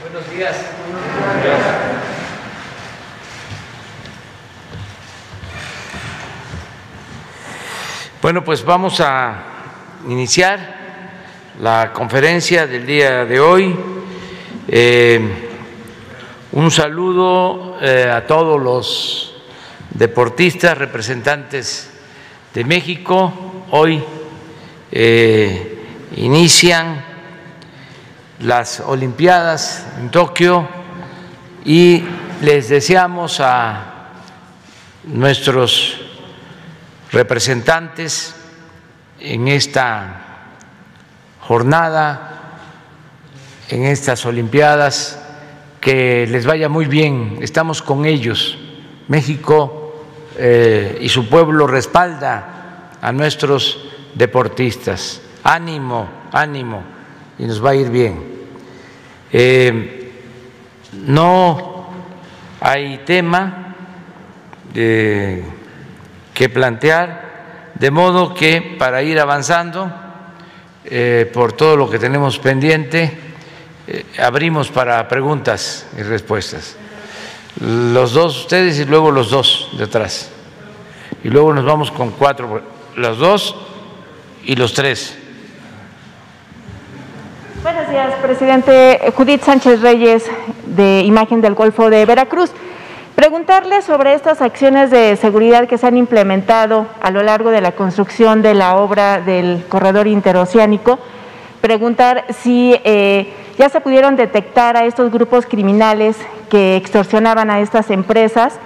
Buenos días. Bueno, pues vamos a iniciar la conferencia del día de hoy. Eh, un saludo eh, a todos los deportistas, representantes de México. Hoy eh, inician las Olimpiadas en Tokio y les deseamos a nuestros representantes en esta jornada, en estas Olimpiadas, que les vaya muy bien, estamos con ellos. México eh, y su pueblo respalda a nuestros deportistas. Ánimo, ánimo, y nos va a ir bien. Eh, no hay tema que plantear, de modo que para ir avanzando eh, por todo lo que tenemos pendiente, eh, abrimos para preguntas y respuestas. Los dos ustedes y luego los dos detrás. Y luego nos vamos con cuatro, los dos y los tres. Días, presidente. Judith Sánchez Reyes, de Imagen del Golfo de Veracruz. Preguntarle sobre estas acciones de seguridad que se han implementado a lo largo de la construcción de la obra del corredor interoceánico. Preguntar si eh, ya se pudieron detectar a estos grupos criminales que extorsionaban a estas empresas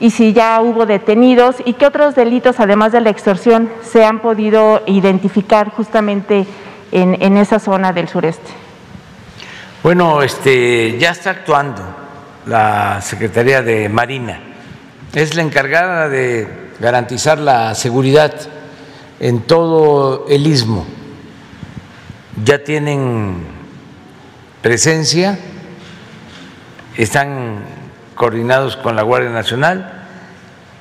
y si ya hubo detenidos y qué otros delitos, además de la extorsión, se han podido identificar justamente en, esa zona del sureste? Bueno, este, ya está actuando la Secretaría de Marina. Es la encargada de garantizar la seguridad en todo el istmo. Ya tienen presencia, están coordinados con la Guardia Nacional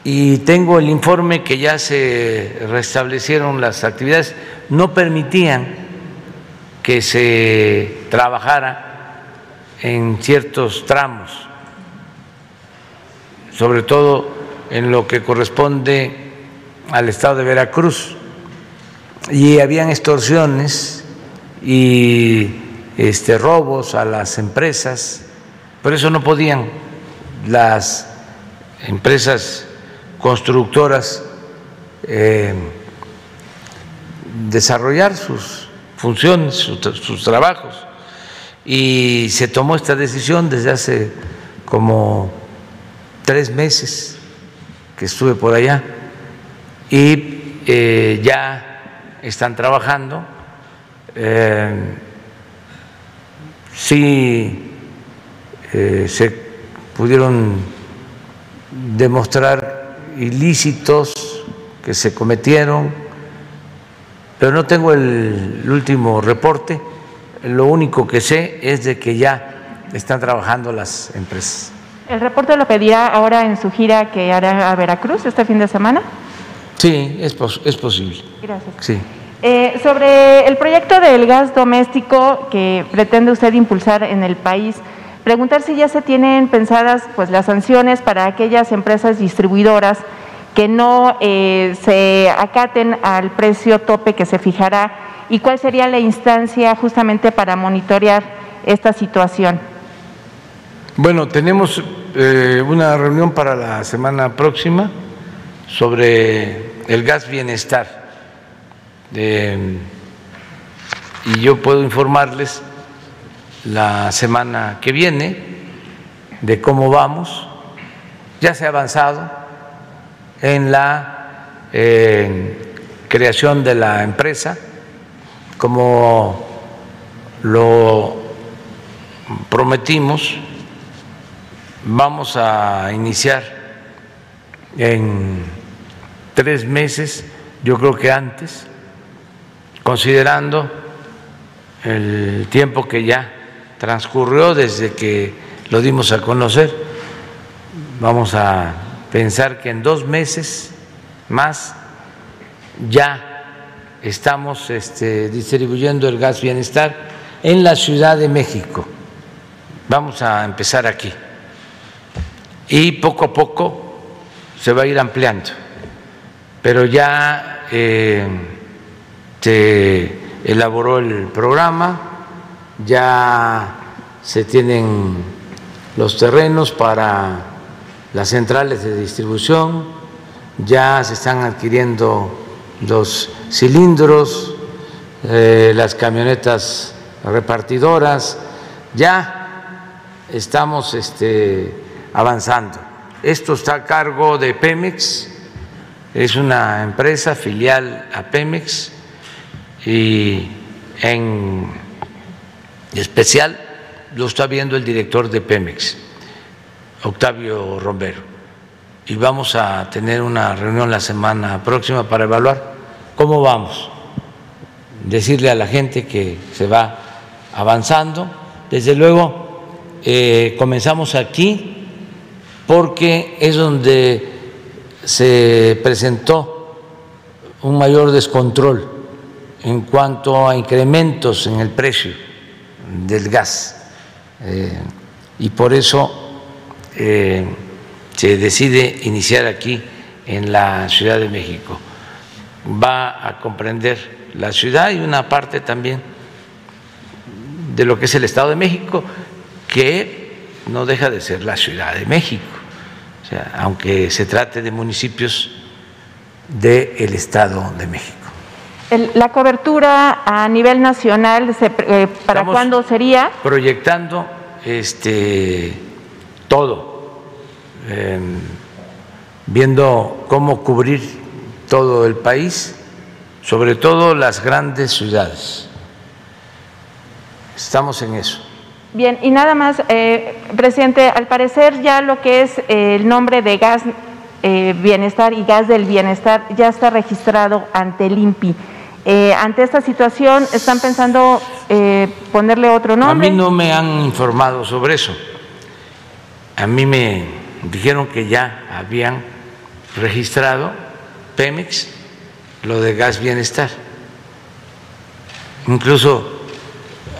y tengo el informe que ya se restablecieron las actividades, no permitían que se trabajara en ciertos tramos, sobre todo en lo que corresponde al estado de Veracruz. Y habían extorsiones y este, robos a las empresas, por eso no podían las empresas constructoras eh, desarrollar sus funciones, sus, trabajos. Y se tomó esta decisión desde hace como tres meses que estuve por allá y eh, ya están trabajando. Eh, sí eh, se pudieron demostrar ilícitos que se cometieron pero no tengo el, último reporte. Lo único que sé es de que ya están trabajando las empresas. ¿El reporte lo pedirá ahora en su gira que hará a Veracruz este fin de semana? Sí, es, es posible. Gracias. Sí. Eh, sobre el proyecto del gas doméstico que pretende usted impulsar en el país, preguntar si ya se tienen pensadas pues las sanciones para aquellas empresas distribuidoras que no eh, se acaten al precio tope que se fijará y cuál sería la instancia justamente para monitorear esta situación. Bueno, tenemos eh, una reunión para la semana próxima sobre el gas bienestar. y yo puedo informarles la semana que viene de cómo vamos. Ya se ha avanzado en la eh, creación de la empresa, como lo prometimos, vamos a iniciar en tres meses, yo creo que antes, considerando el tiempo que ya transcurrió desde que lo dimos a conocer, vamos a pensar que en dos meses más ya estamos este, distribuyendo el gas bienestar en la Ciudad de México, Vamos a empezar aquí. Y poco a poco se va a ir ampliando, pero ya eh, se elaboró el programa, ya se tienen los terrenos para las centrales de distribución, ya se están adquiriendo los cilindros, eh, las camionetas repartidoras, ya estamos este, avanzando. Esto está a cargo de Pemex, es una empresa filial a Pemex y en especial lo está viendo el director de Pemex, Octavio Romero. Y vamos a tener una reunión la semana próxima para evaluar cómo vamos. Decirle a la gente que se va avanzando. Desde luego, eh, comenzamos aquí porque es donde se presentó un mayor descontrol en cuanto a incrementos en el precio del gas. Eh, y por eso eh, se decide iniciar aquí en la Ciudad de México. Va a comprender la ciudad y una parte también de lo que es el Estado de México, que no deja de ser la Ciudad de México, o sea, aunque se trate de municipios del Estado de México. la cobertura a nivel nacional, eh, ¿para cuándo sería? Proyectando este, todo, em, viendo cómo cubrir todo el país, sobre todo las grandes ciudades. Estamos en eso. Bien, y nada más, eh, presidente, al parecer ya lo que es eh, el nombre de gas eh, bienestar y gas del bienestar ya está registrado ante el INPI. ante esta situación, ¿están pensando ponerle otro nombre? A mí no me han informado sobre eso. A mí me dijeron que ya habían registrado Pemex lo de gas bienestar. Incluso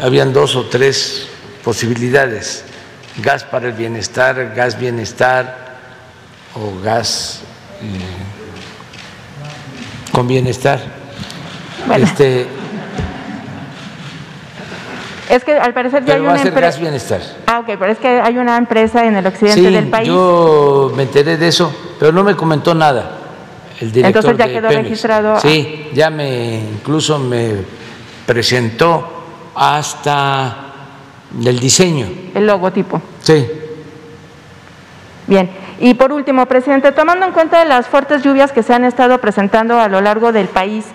habían dos o tres posibilidades, gas para el bienestar, gas bienestar o gas eh, con bienestar. Este, es que al parecer ya hay una empresa. gas bienestar. Ah, ok, pero es que hay una empresa en el occidente del país. Yo me enteré de eso, pero no me comentó nada. El director Entonces ya quedó registrado. Sí, ya me incluso me presentó hasta el diseño. El logotipo. Sí. Bien. Y por último, presidente, tomando en cuenta las fuertes lluvias que se han estado presentando a lo largo del país,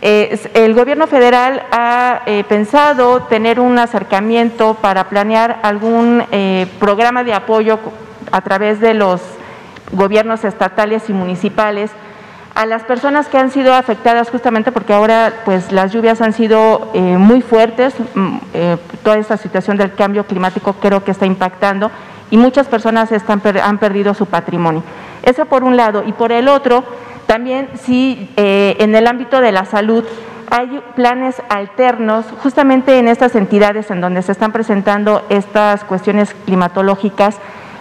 el gobierno federal ha eh, pensado tener un acercamiento para planear algún eh, programa de apoyo a través de los gobiernos estatales y municipales a las personas que han sido afectadas justamente porque ahora pues las lluvias han sido eh, muy fuertes, mm, eh, toda esta situación del cambio climático creo que está impactando y muchas personas están, han perdido su patrimonio. Eso por un lado. Y por el otro, también si eh, en el ámbito de la salud hay planes alternos justamente en estas entidades en donde se están presentando estas cuestiones climatológicas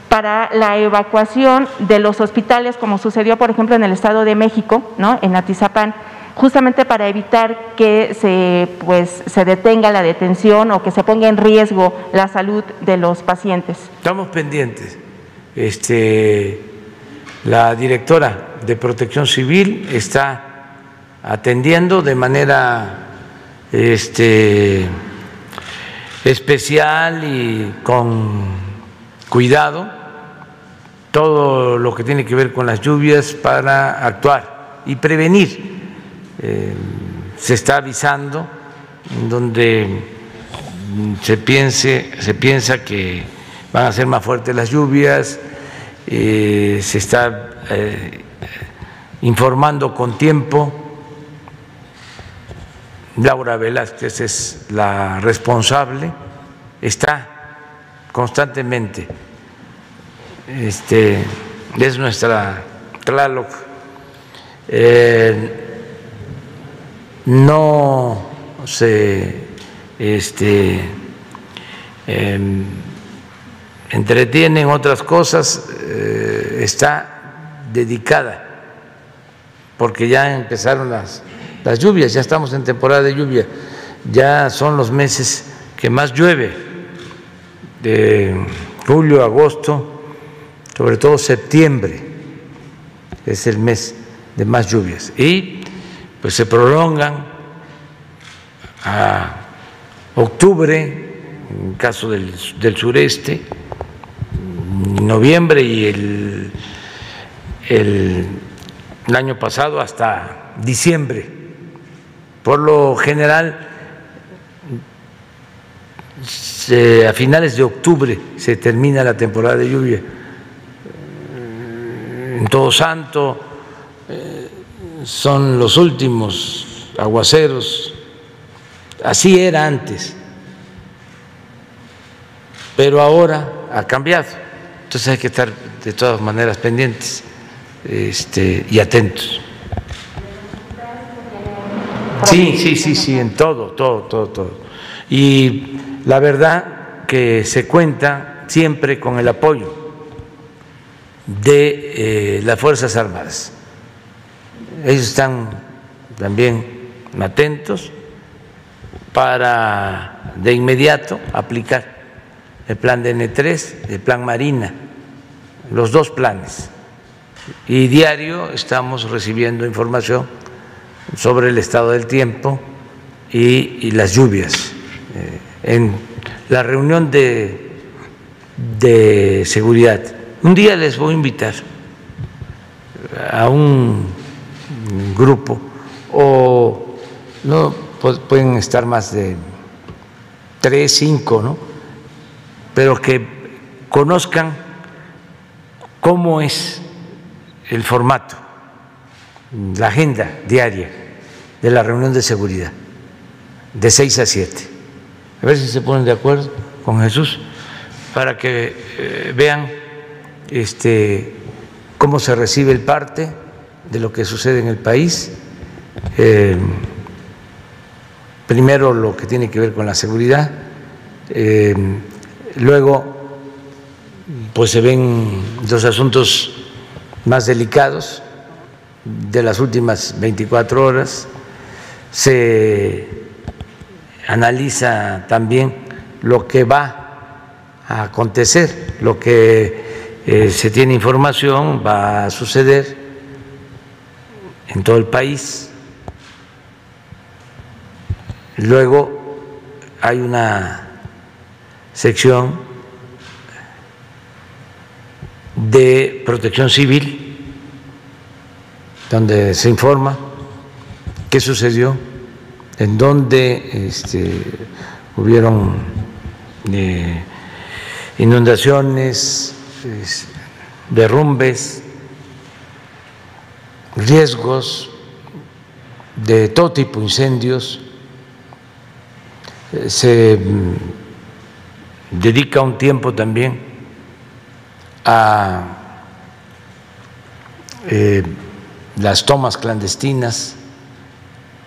para la evacuación de los hospitales, como sucedió, por ejemplo, en el Estado de México, ¿no? en Atizapán, justamente para evitar que se, pues, se detenga la detención o que se ponga en riesgo la salud de los pacientes. Estamos pendientes. Este, la directora de Protección Civil está atendiendo de manera este, especial y con cuidado todo lo que tiene que ver con las lluvias para actuar y prevenir. Eh, se está avisando donde se, piense, se piensa que van a ser más fuertes las lluvias, eh, se está eh, informando con tiempo. Laura Velázquez es la responsable, está constantemente este, es nuestra Tlaloc. Eh, no se este, en otras cosas, eh, está dedicada, porque ya empezaron las, las lluvias, ya estamos en temporada de lluvia, ya son los meses que más llueve, de julio, agosto, sobre todo septiembre, es el mes de más lluvias, y pues se prolongan a octubre, en caso del, del sureste, noviembre y el, el, el año pasado hasta diciembre. Por lo general, a finales de octubre se termina la temporada de lluvia. En Todo Santo eh, son los últimos aguaceros, así era antes, pero ahora ha cambiado. Entonces hay que estar de todas maneras pendientes este, y atentos. Sí, sí, sí, sí, en todo, todo, todo, todo. Y la verdad que se cuenta siempre con el apoyo de eh, las Fuerzas Armadas. Ellos están también atentos para de inmediato aplicar el plan de N3, el plan Marina, los dos planes. Y diario estamos recibiendo información sobre el estado del tiempo y, las lluvias. Eh, en la reunión de, de seguridad, un día les voy a invitar a un grupo o no pueden estar más de tres, cinco, ¿no? pero que conozcan cómo es el formato, la agenda diaria de la reunión de seguridad, de 6 a 7. A ver si se ponen de acuerdo con Jesús para que eh, vean este, cómo se recibe el parte de lo que sucede en el país. Eh, primero lo que tiene que ver con la seguridad. Eh, Luego, pues se ven los asuntos más delicados de las últimas 24 horas, se analiza también lo que va a acontecer, lo que eh, se tiene información va a suceder en todo el país. Luego hay una sección de protección civil, donde se informa qué sucedió, en dónde este, hubieron eh, inundaciones, derrumbes, riesgos de todo tipo, incendios. Eh, se dedica un tiempo también a eh, las tomas clandestinas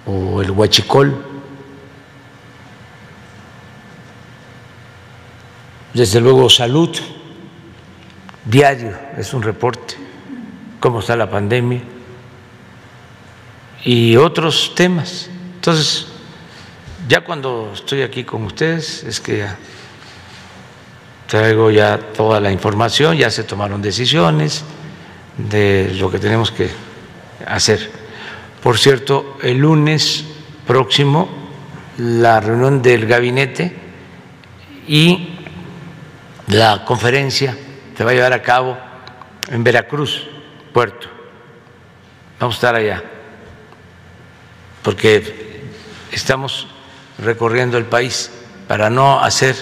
o el huachicol. Desde luego salud, diario es un reporte, cómo está la pandemia y otros temas. Entonces, ya cuando estoy aquí con ustedes es que traigo ya toda la información, ya se tomaron decisiones de lo que tenemos que hacer. Por cierto, el lunes próximo la reunión del gabinete y la conferencia se va a llevar a cabo en Veracruz, puerto. Vamos a estar allá, porque estamos recorriendo el país para no hacer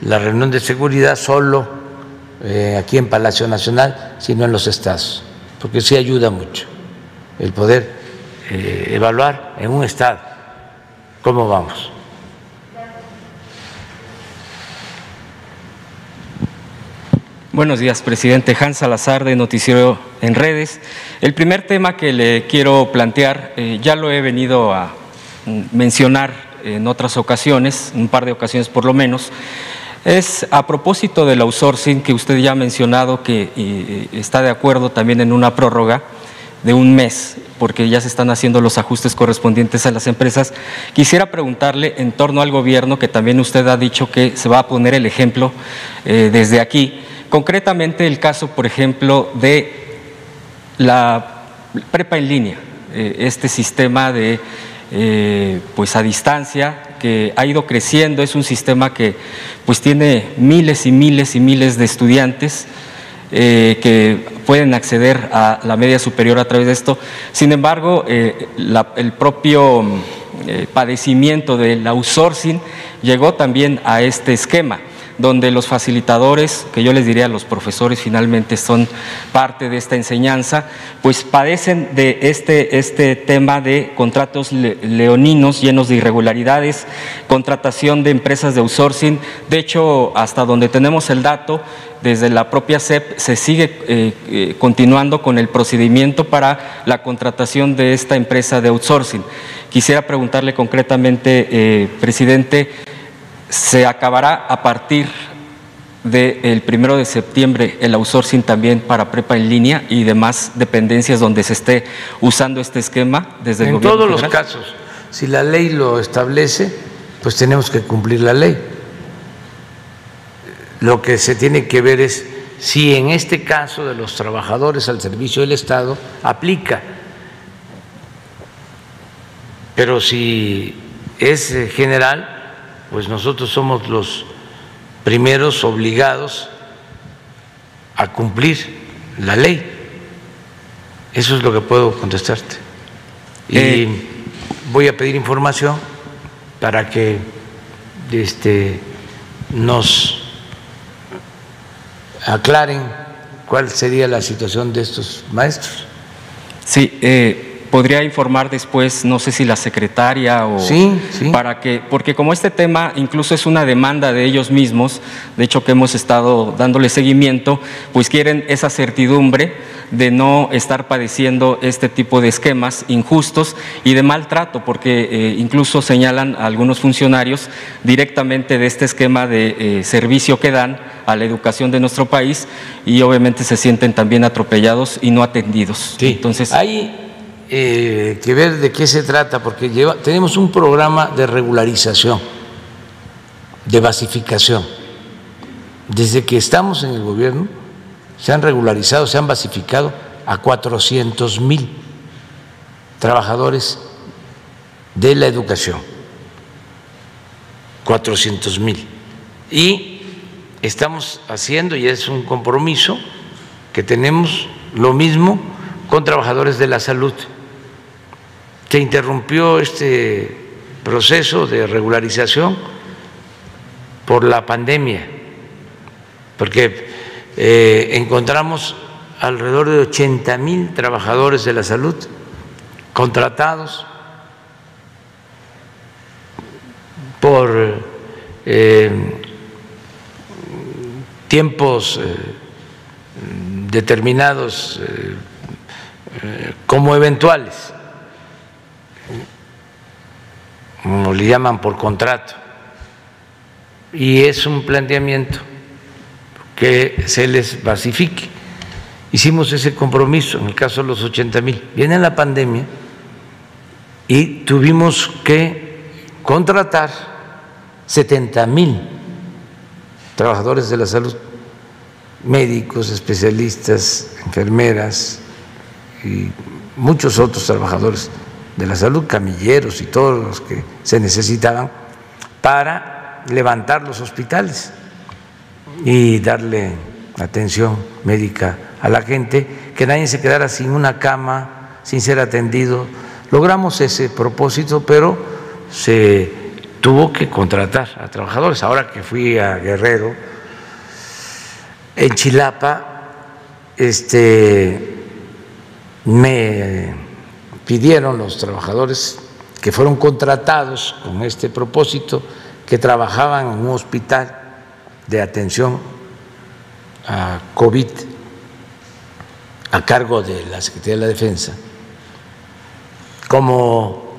la reunión de seguridad solo eh, aquí en Palacio Nacional, sino en los estados, porque sí ayuda mucho el poder eh, evaluar en un estado cómo vamos. Buenos días, presidente Hans Salazar de Noticiero en Redes. El primer tema que le quiero plantear, eh, ya lo he venido a mencionar en otras ocasiones, un par de ocasiones por lo menos, Es a propósito del outsourcing que usted ya ha mencionado que está de acuerdo también en una prórroga de un mes, porque ya se están haciendo los ajustes correspondientes a las empresas. Quisiera preguntarle en torno al gobierno, que también usted ha dicho que se va a poner el ejemplo eh, desde aquí, concretamente el caso, por ejemplo, de la prepa en línea, eh, este sistema de eh, pues a distancia que ha ido creciendo, es un sistema que pues tiene miles y miles y miles de estudiantes eh, que pueden acceder a la media superior a través de esto. Sin embargo, el propio padecimiento del outsourcing llegó también a este esquema donde los facilitadores, que yo les diría los profesores finalmente son parte de esta enseñanza, pues padecen de este, este tema de contratos leoninos llenos de irregularidades, contratación de empresas de outsourcing. De hecho, hasta donde tenemos el dato, desde la propia CEP se sigue eh, eh, continuando con el procedimiento para la contratación de esta empresa de outsourcing. Quisiera preguntarle concretamente, eh, presidente, se acabará a partir del primero de septiembre el outsourcing también para prepa en línea y demás dependencias donde se esté usando este esquema desde el gobierno. En todos los casos, si la ley lo establece, pues tenemos que cumplir la ley. Lo que se tiene que ver es si en este caso de los trabajadores al servicio del Estado aplica. Pero si es general, pues nosotros somos los primeros obligados a cumplir la ley. Eso es lo que puedo contestarte. Y eh. voy a pedir información para que este, nos aclaren cuál sería la situación de estos maestros. Sí, eh, podría informar después, no sé si la secretaria o sí, para que, porque como este tema incluso es una demanda de ellos mismos, de hecho que hemos estado dándole seguimiento, pues quieren esa certidumbre de no estar padeciendo este tipo de esquemas injustos y de maltrato, porque eh, incluso señalan a algunos funcionarios directamente de este esquema de eh, servicio que dan a la educación de nuestro país y obviamente se sienten también atropellados y no atendidos. Entonces, ahí eh, que ver de qué se trata, porque lleva, tenemos un programa de regularización, de basificación. Desde que estamos en el gobierno, se han regularizado, se han basificado a 400 mil trabajadores de la educación. 400 mil. Y estamos haciendo, y es un compromiso, que tenemos lo mismo con trabajadores de la salud. Se interrumpió este proceso de regularización por la pandemia, porque eh, encontramos alrededor de 80 mil trabajadores de la salud contratados por eh, tiempos eh, determinados como eventuales como le llaman por contrato, y es un planteamiento que se les basifique. Hicimos ese compromiso en el caso de los 80 mil. Viene la pandemia y tuvimos que contratar 70 mil trabajadores de la salud, médicos, especialistas, enfermeras y muchos otros trabajadores de la salud, camilleros y todos los que se necesitaban para levantar los hospitales y darle atención médica a la gente, que nadie se quedara sin una cama, sin ser atendido. Logramos ese propósito, pero se tuvo que contratar a trabajadores. Ahora que fui a Guerrero, en Chilapa, este, me pidieron los trabajadores que fueron contratados con este propósito, que trabajaban en un hospital de atención a COVID a cargo de la Secretaría de la Defensa, como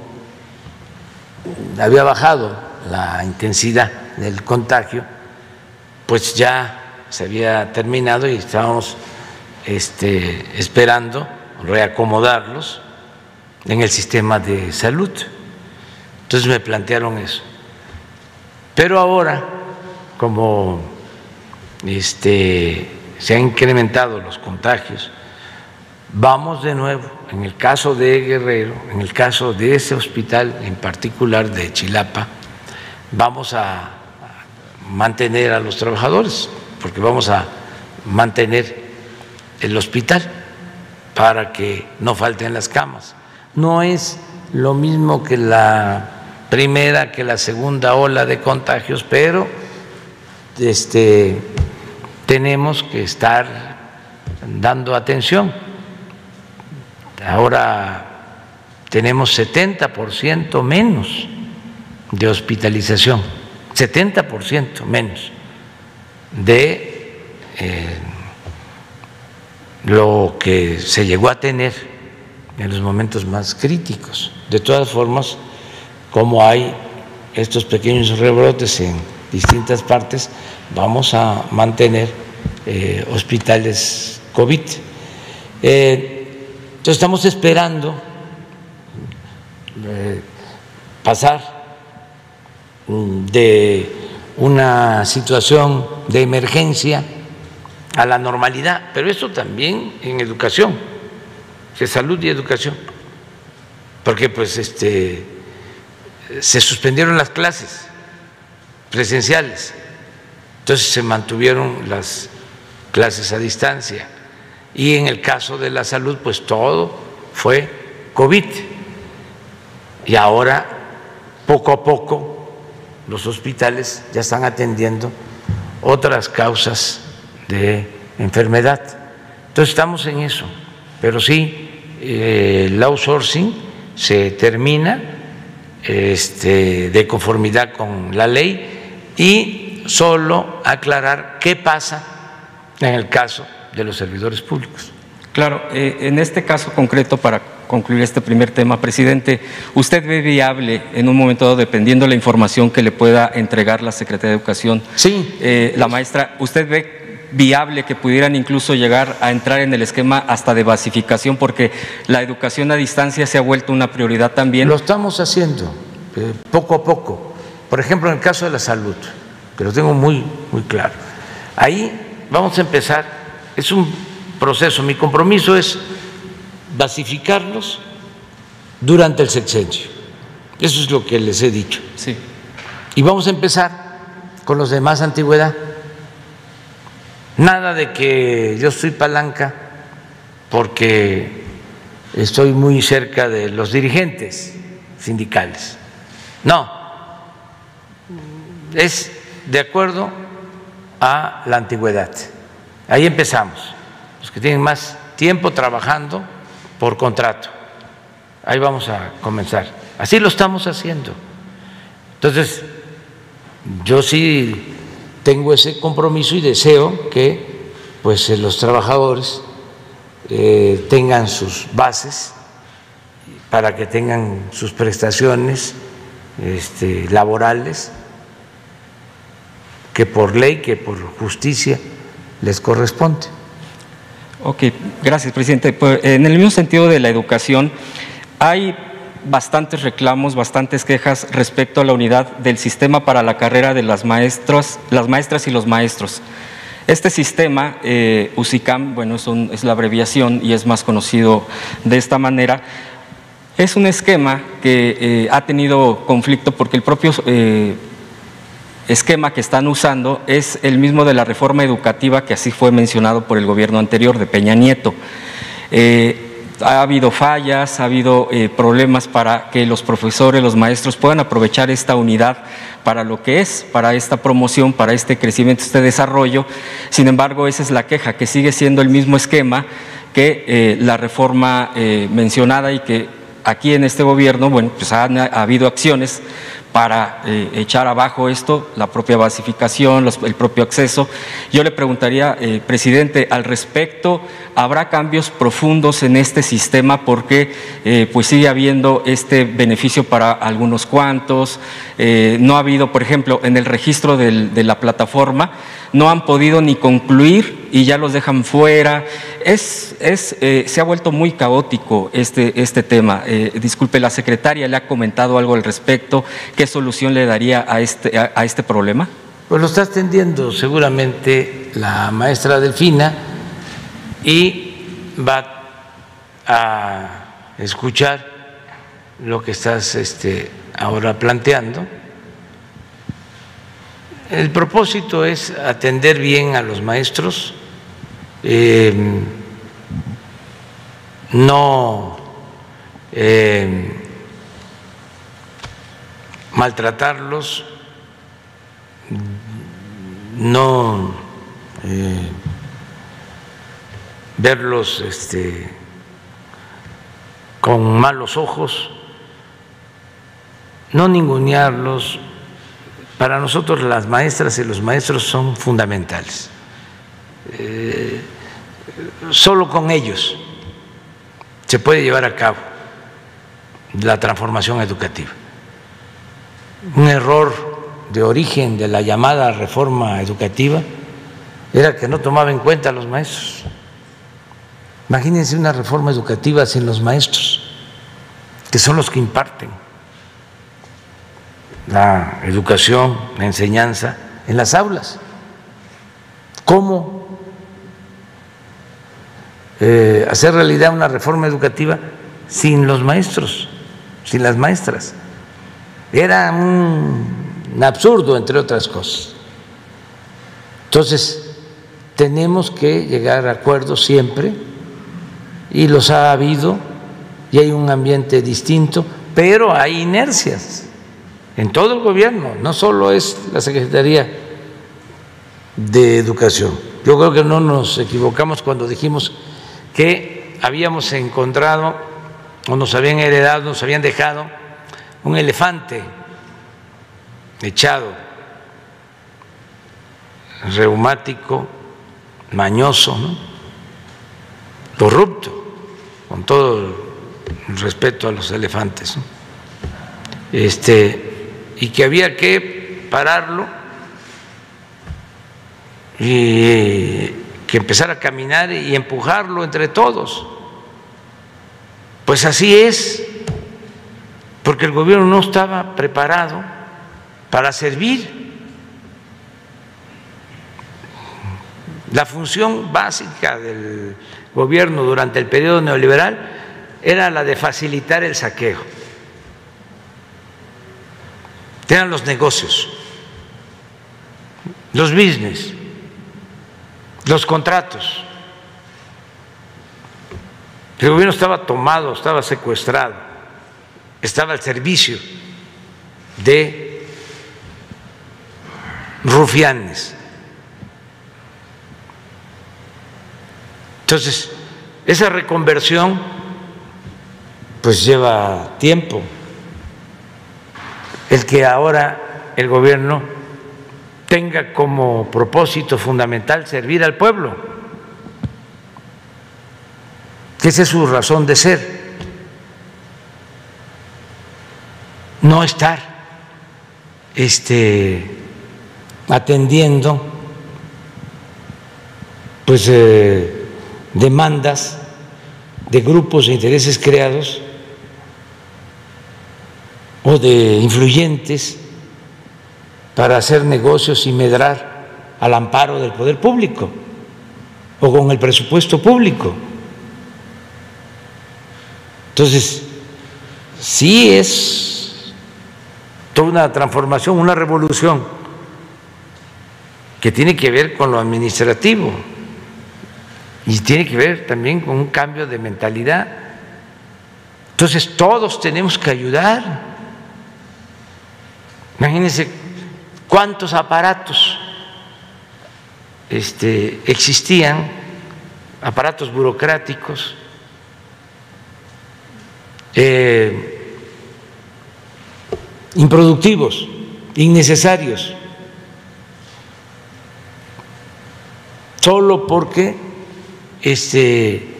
había bajado la intensidad del contagio, pues ya se había terminado y estábamos este, esperando reacomodarlos en el sistema de salud. Entonces me plantearon eso. Pero ahora, como este, se han incrementado los contagios, vamos de nuevo, en el caso de Guerrero, en el caso de ese hospital en particular de Chilapa, vamos a mantener a los trabajadores, porque vamos a mantener el hospital para que no falten las camas. No es lo mismo que la primera, que la segunda ola de contagios, pero este, tenemos que estar dando atención. Ahora tenemos 70% menos de hospitalización, 70% menos de eh, lo que se llegó a tener en los momentos más críticos. De todas formas, como hay estos pequeños rebrotes en distintas partes, vamos a mantener eh, hospitales COVID. Eh, entonces estamos esperando eh, pasar de una situación de emergencia a la normalidad, pero eso también en educación, de salud y educación, porque pues este se suspendieron las clases presenciales, entonces se mantuvieron las clases a distancia. Y en el caso de la salud pues todo fue COVID. Y ahora poco a poco los hospitales ya están atendiendo otras causas de enfermedad. Entonces estamos en eso, pero sí, eh, el outsourcing se termina este, de conformidad con la ley y solo aclarar qué pasa en el caso de los servidores públicos. Claro, eh, en este caso concreto, para concluir este primer tema, presidente, ¿usted ve viable en un momento dado, dependiendo de la información que le pueda entregar la Secretaría de Educación? Sí. Eh, la maestra, ¿usted ve viable que pudieran incluso llegar a entrar en el esquema hasta de basificación, porque la educación a distancia se ha vuelto una prioridad también. Lo estamos haciendo eh, poco a poco. Por ejemplo, en el caso de la salud, que lo tengo muy, muy claro. Ahí vamos a empezar, es un proceso, mi compromiso es basificarlos durante el sexenio. Eso es lo que les he dicho. Sí. Y vamos a empezar con los de más antigüedad. Nada de que yo soy palanca porque estoy muy cerca de los dirigentes sindicales. No, es de acuerdo a la antigüedad. Ahí empezamos. Los que tienen más tiempo trabajando por contrato. Ahí vamos a comenzar. Así lo estamos haciendo. Entonces, yo sí tengo ese compromiso y deseo que pues eh, los trabajadores eh, tengan sus bases para que tengan sus prestaciones este, laborales que por ley, que por justicia les corresponde. Ok, gracias, presidente. Pues, en el mismo sentido de la educación, hay bastantes reclamos, bastantes quejas respecto a la unidad del sistema para la carrera de las, maestras, las maestras y los maestros. Este sistema, eh, USICAM, bueno, es, la abreviación y es más conocido de esta manera, es un esquema que eh, ha tenido conflicto porque el propio eh, esquema que están usando es el mismo de la reforma educativa que así fue mencionado por el gobierno anterior de Peña Nieto ha habido fallas, ha habido eh, problemas para que los profesores, los maestros puedan aprovechar esta unidad para lo que es, para esta promoción, para este crecimiento, este desarrollo. Sin embargo, esa es la queja, que sigue siendo el mismo esquema que eh, la reforma eh, mencionada y que aquí en este gobierno, bueno, pues ha habido acciones para eh, echar abajo esto, la propia basificación, el propio acceso. Yo le preguntaría, eh, presidente, al respecto, ¿habrá cambios profundos en este sistema porque eh, pues sigue habiendo este beneficio para algunos cuantos? no ha habido, por ejemplo, en el registro de la plataforma, no han podido ni concluir y ya los dejan fuera. Es, es, eh, se ha vuelto muy caótico este, este tema. Eh, disculpe, la secretaria le ha comentado algo al respecto. ¿Qué solución le daría a este, a, a este problema? Pues lo está atendiendo seguramente la maestra Delfina y va a escuchar lo que estás este, ahora planteando. El propósito es atender bien a los maestros, eh, no eh, maltratarlos, no eh, verlos este, con malos ojos, no ningunearlos. Para nosotros las maestras y los maestros son fundamentales. Eh, solo con ellos se puede llevar a cabo la transformación educativa. Un error de origen de la llamada reforma educativa era que no tomaba en cuenta a los maestros. Imagínense una reforma educativa sin los maestros, que son los que imparten la educación, la enseñanza en las aulas. ¿Cómo eh, hacer realidad una reforma educativa sin los maestros, sin las maestras? Era un, un absurdo, entre otras cosas. Entonces, tenemos que llegar a acuerdos siempre y los ha habido y hay un ambiente distinto, pero hay inercias en todo el gobierno, no solo es la Secretaría de Educación. Yo creo que no nos equivocamos cuando dijimos que habíamos encontrado o nos habían heredado, nos habían dejado un elefante echado, reumático, mañoso, corrupto, con todo respeto a los elefantes. Este, y que había que pararlo y que empezar a caminar y empujarlo entre todos. Pues así es, porque el gobierno no estaba preparado para servir. La función básica del gobierno durante el periodo neoliberal era la de facilitar el saqueo eran los negocios, los business, los contratos. El gobierno estaba tomado, estaba secuestrado, estaba al servicio de rufianes. Entonces, esa reconversión pues lleva tiempo el que ahora el gobierno tenga como propósito fundamental servir al pueblo, que esa es su razón de ser, no estar este, atendiendo pues eh, demandas de grupos de intereses creados o de influyentes para hacer negocios y medrar al amparo del poder público o con el presupuesto público. Entonces, sí es toda una transformación, una revolución que tiene que ver con lo administrativo y tiene que ver también con un cambio de mentalidad. Entonces, todos tenemos que ayudar Imagínense cuántos aparatos este, existían, aparatos burocráticos, eh, improductivos, innecesarios, solo porque este,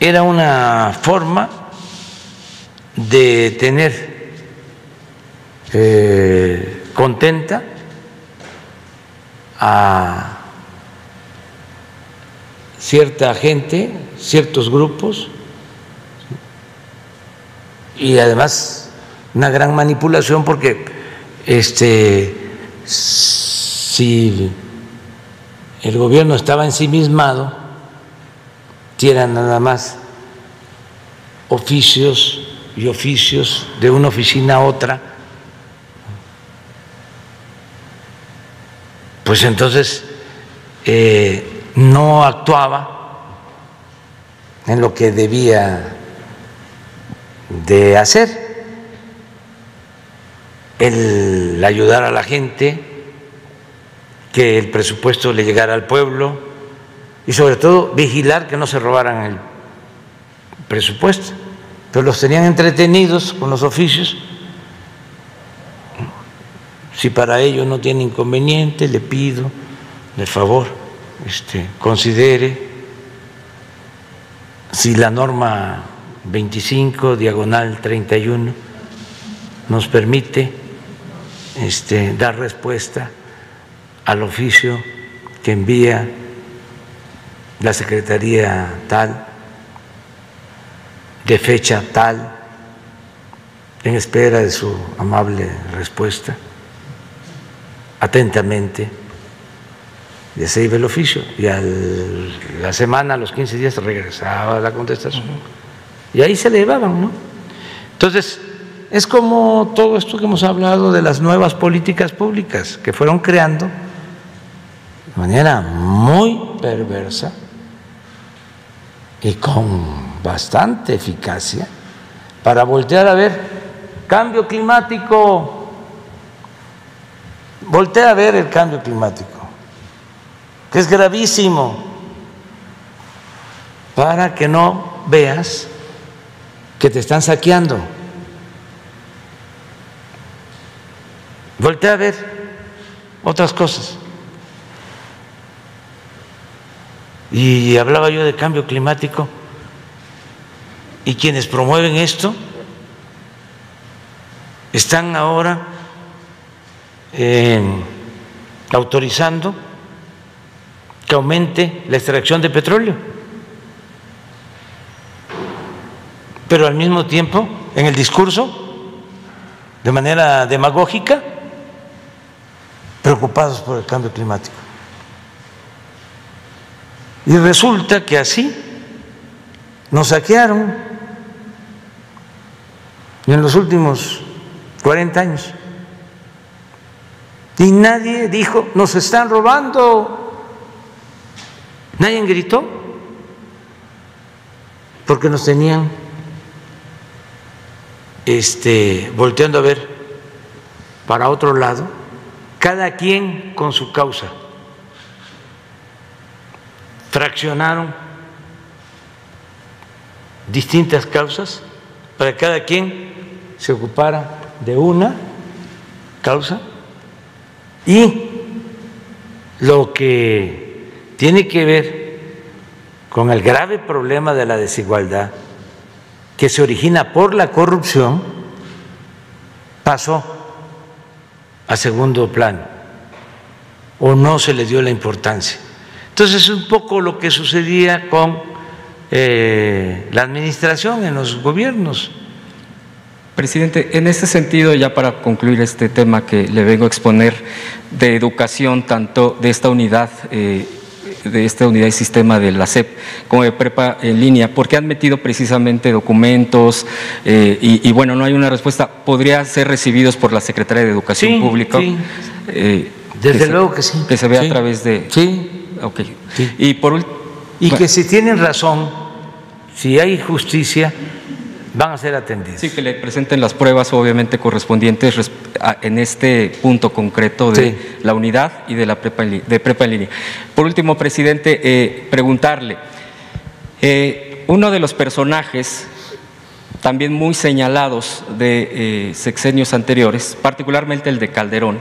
era una forma de tener eh, contenta a cierta gente, ciertos grupos, y además una gran manipulación porque este si el gobierno estaba ensimismado, si eran nada más oficios y oficios de una oficina a otra, pues entonces eh, no actuaba en lo que debía de hacer, el ayudar a la gente, que el presupuesto le llegara al pueblo y sobre todo vigilar que no se robaran el presupuesto. Pero los tenían entretenidos con los oficios. Si para ello no tiene inconveniente, le pido, de favor, este, considere si la norma 25, diagonal 31, nos permite este, dar respuesta al oficio que envía la Secretaría tal, de fecha tal, en espera de su amable respuesta, atentamente, ya se iba el oficio y a la semana, a los 15 días, regresaba la contestación. Y ahí se le llevaban, ¿no? Entonces, es como todo esto que hemos hablado de las nuevas políticas públicas que fueron creando de manera muy perversa y con bastante eficacia para voltear a ver cambio climático, voltea a ver el cambio climático, que es gravísimo, para que no veas que te están saqueando. Voltea a ver otras cosas. Y hablaba yo de cambio climático y quienes promueven esto están ahora autorizando que aumente la extracción de petróleo. pero al mismo tiempo en el discurso, de manera demagógica, preocupados por el cambio climático. Y resulta que así nos saquearon en los últimos 40 años. Y nadie dijo, nos están robando. Nadie gritó porque nos tenían este, volteando a ver para otro lado, cada quien con su causa. Fraccionaron distintas causas para que cada quien se ocupara de una causa y lo que tiene que ver con el grave problema de la desigualdad que se origina por la corrupción pasó a segundo plano o no se le dio la importancia. Entonces es un poco lo que sucedía con eh, la administración en los gobiernos. Presidente, en este sentido, ya para concluir este tema que le vengo a exponer de educación, tanto de esta unidad eh, de esta unidad y sistema de la SEP como de prepa en línea, porque han metido precisamente documentos eh, y, bueno, no hay una respuesta. ¿Podría ser recibidos por la Secretaría de Educación Pública? Sí. Eh, Desde luego que sí. Que se vea a través de... Sí. Ok. Y por Y que si tienen razón, si hay justicia, van a ser atendidos. Sí, que le presenten las pruebas obviamente correspondientes en este punto concreto de la unidad y de la prepa en, de prepa en línea. Por último, presidente, eh, preguntarle, eh, uno de los personajes también muy señalados de eh, sexenios anteriores, particularmente el de Calderón,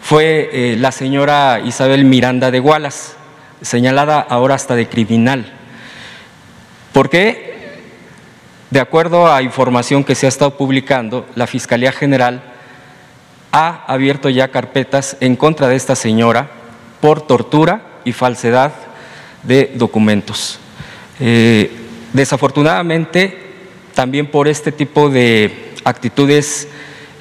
fue la señora Isabel Miranda de Gualas, señalada ahora hasta de criminal. ¿Por qué? De acuerdo a información que se ha estado publicando, la Fiscalía General ha abierto ya carpetas en contra de esta señora por tortura y falsedad de documentos. Eh, desafortunadamente, también por este tipo de actitudes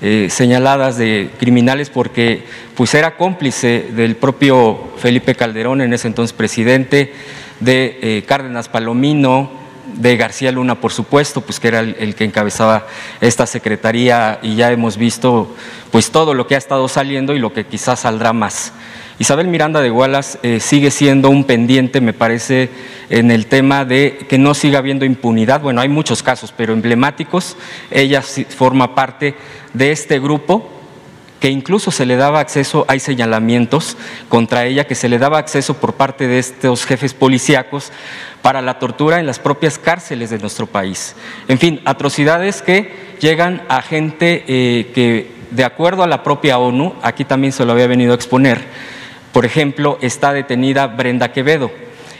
eh, señaladas de criminales, porque pues era cómplice del propio Felipe Calderón, en ese entonces presidente, de eh, Cárdenas Palomino, de García Luna, por supuesto, pues que era el, que encabezaba esta secretaría y ya hemos visto pues todo lo que ha estado saliendo y lo que quizás saldrá más. Isabel Miranda de Wallace eh, sigue siendo un pendiente, me parece, en el tema de que no siga habiendo impunidad. Bueno, hay muchos casos, pero emblemáticos. Ella forma parte de este grupo que incluso se le daba acceso, hay señalamientos contra ella, que se le daba acceso por parte de estos jefes policíacos para la tortura en las propias cárceles de nuestro país. En fin, atrocidades que llegan a gente eh, que, de acuerdo a la propia ONU, aquí también se lo había venido a exponer, por ejemplo, está detenida Brenda Quevedo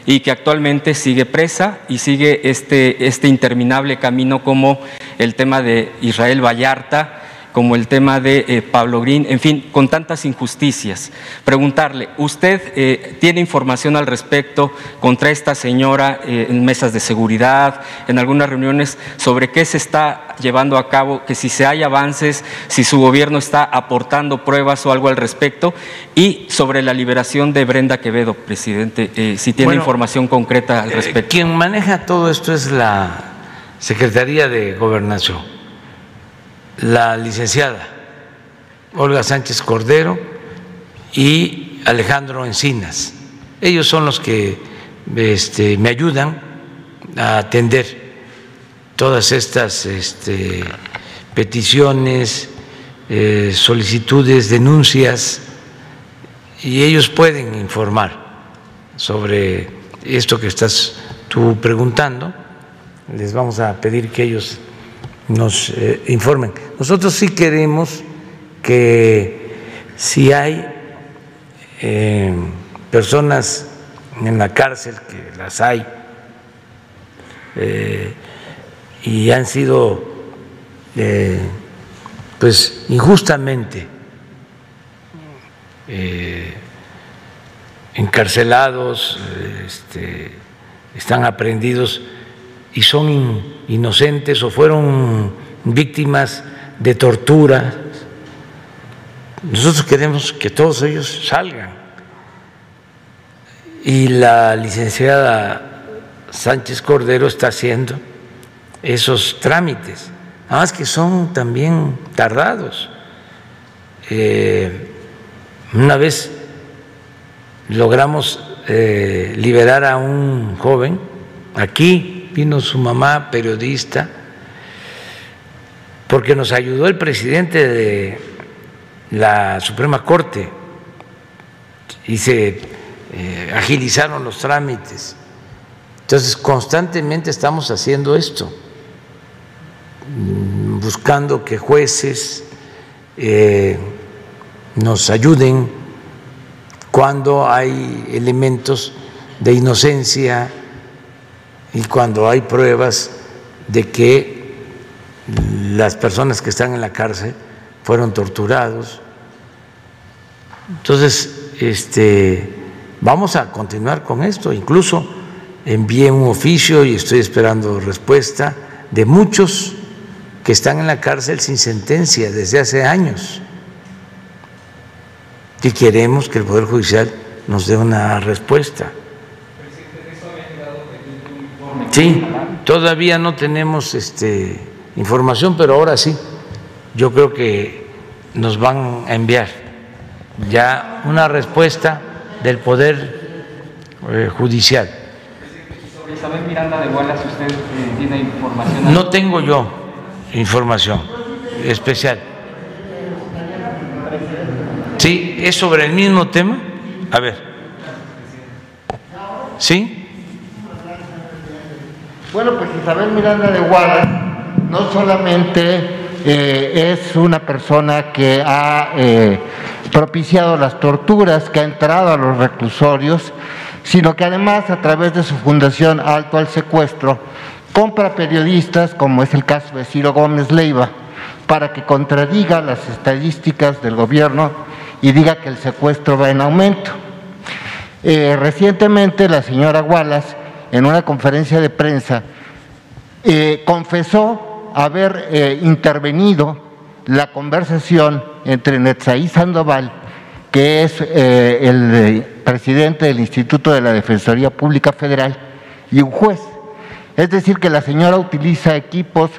y que actualmente sigue presa y sigue este, este interminable camino como el tema de Israel Vallarta, como el tema de eh, Pablo Green, en fin, con tantas injusticias. Preguntarle, ¿usted eh, tiene información al respecto contra esta señora eh, en mesas de seguridad, en algunas reuniones, sobre qué se está llevando a cabo, que si se hay avances, si su gobierno está aportando pruebas o algo al respecto, y sobre la liberación de Brenda Quevedo, presidente, si tiene información concreta al respecto? quien maneja todo esto es la Secretaría de Gobernación la licenciada Olga Sánchez Cordero y Alejandro Encinas. Ellos son los que este, me ayudan a atender todas estas este, peticiones, eh, solicitudes, denuncias, y ellos pueden informar sobre esto que estás tú preguntando. Les vamos a pedir que ellos nos eh, informen. Nosotros sí queremos que si hay eh, personas en la cárcel, que las hay, eh, y han sido pues injustamente encarcelados, este, están aprendidos y son inocentes o fueron víctimas de tortura. Nosotros queremos que todos ellos salgan. Y la licenciada Sánchez Cordero está haciendo esos trámites, nada más que son también tardados. Eh, una vez logramos eh, liberar a un joven aquí vino su mamá, periodista, porque nos ayudó el presidente de la Suprema Corte y se eh, agilizaron los trámites. Entonces, constantemente estamos haciendo esto, mm, buscando que jueces eh, nos ayuden cuando hay elementos de inocencia, y cuando hay pruebas de que las personas que están en la cárcel fueron torturados. Entonces, este, vamos a continuar con esto. Incluso envié un oficio y estoy esperando respuesta de muchos que están en la cárcel sin sentencia desde hace años. Y queremos que el Poder Judicial nos dé una respuesta. Sí, todavía no tenemos este, información, pero ahora sí. Yo creo que nos van a enviar ya una respuesta del Poder eh, Judicial. Sobre Isabel Miranda de Wallace, ¿usted eh, tiene información? No tengo yo información especial. Sí, es sobre el mismo tema. A ver. ¿Sí? Bueno, pues Isabel Miranda de Wallace no solamente eh, es una persona que ha eh, propiciado las torturas, que ha entrado a los reclusorios, sino que además a través de su fundación Alto al Secuestro compra periodistas, como es el caso de Ciro Gómez Leiva, para que contradiga las estadísticas del gobierno y diga que el secuestro va en aumento. Eh, recientemente la señora Wallace, en una conferencia de prensa, eh, confesó haber eh, intervenido la conversación entre Netzaí Sandoval, que es el presidente del Instituto de la Defensoría Pública Federal, y un juez. Es decir, que la señora utiliza equipos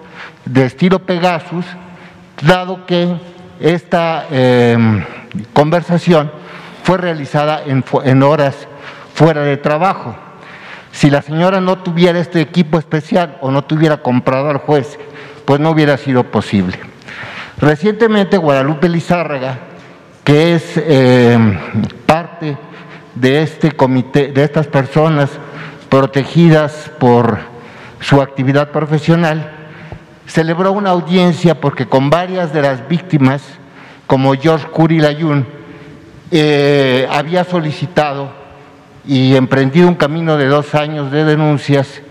de estilo Pegasus, dado que esta conversación fue realizada en, horas fuera de trabajo. Si la señora no tuviera este equipo especial o no tuviera comprado al juez, pues no hubiera sido posible. Recientemente Guadalupe Lizárraga, que es eh, parte de este comité, de estas personas protegidas por su actividad profesional, celebró una audiencia porque con varias de las víctimas, como George Curry Layun, eh, había solicitado y emprendido un camino de dos años de denuncias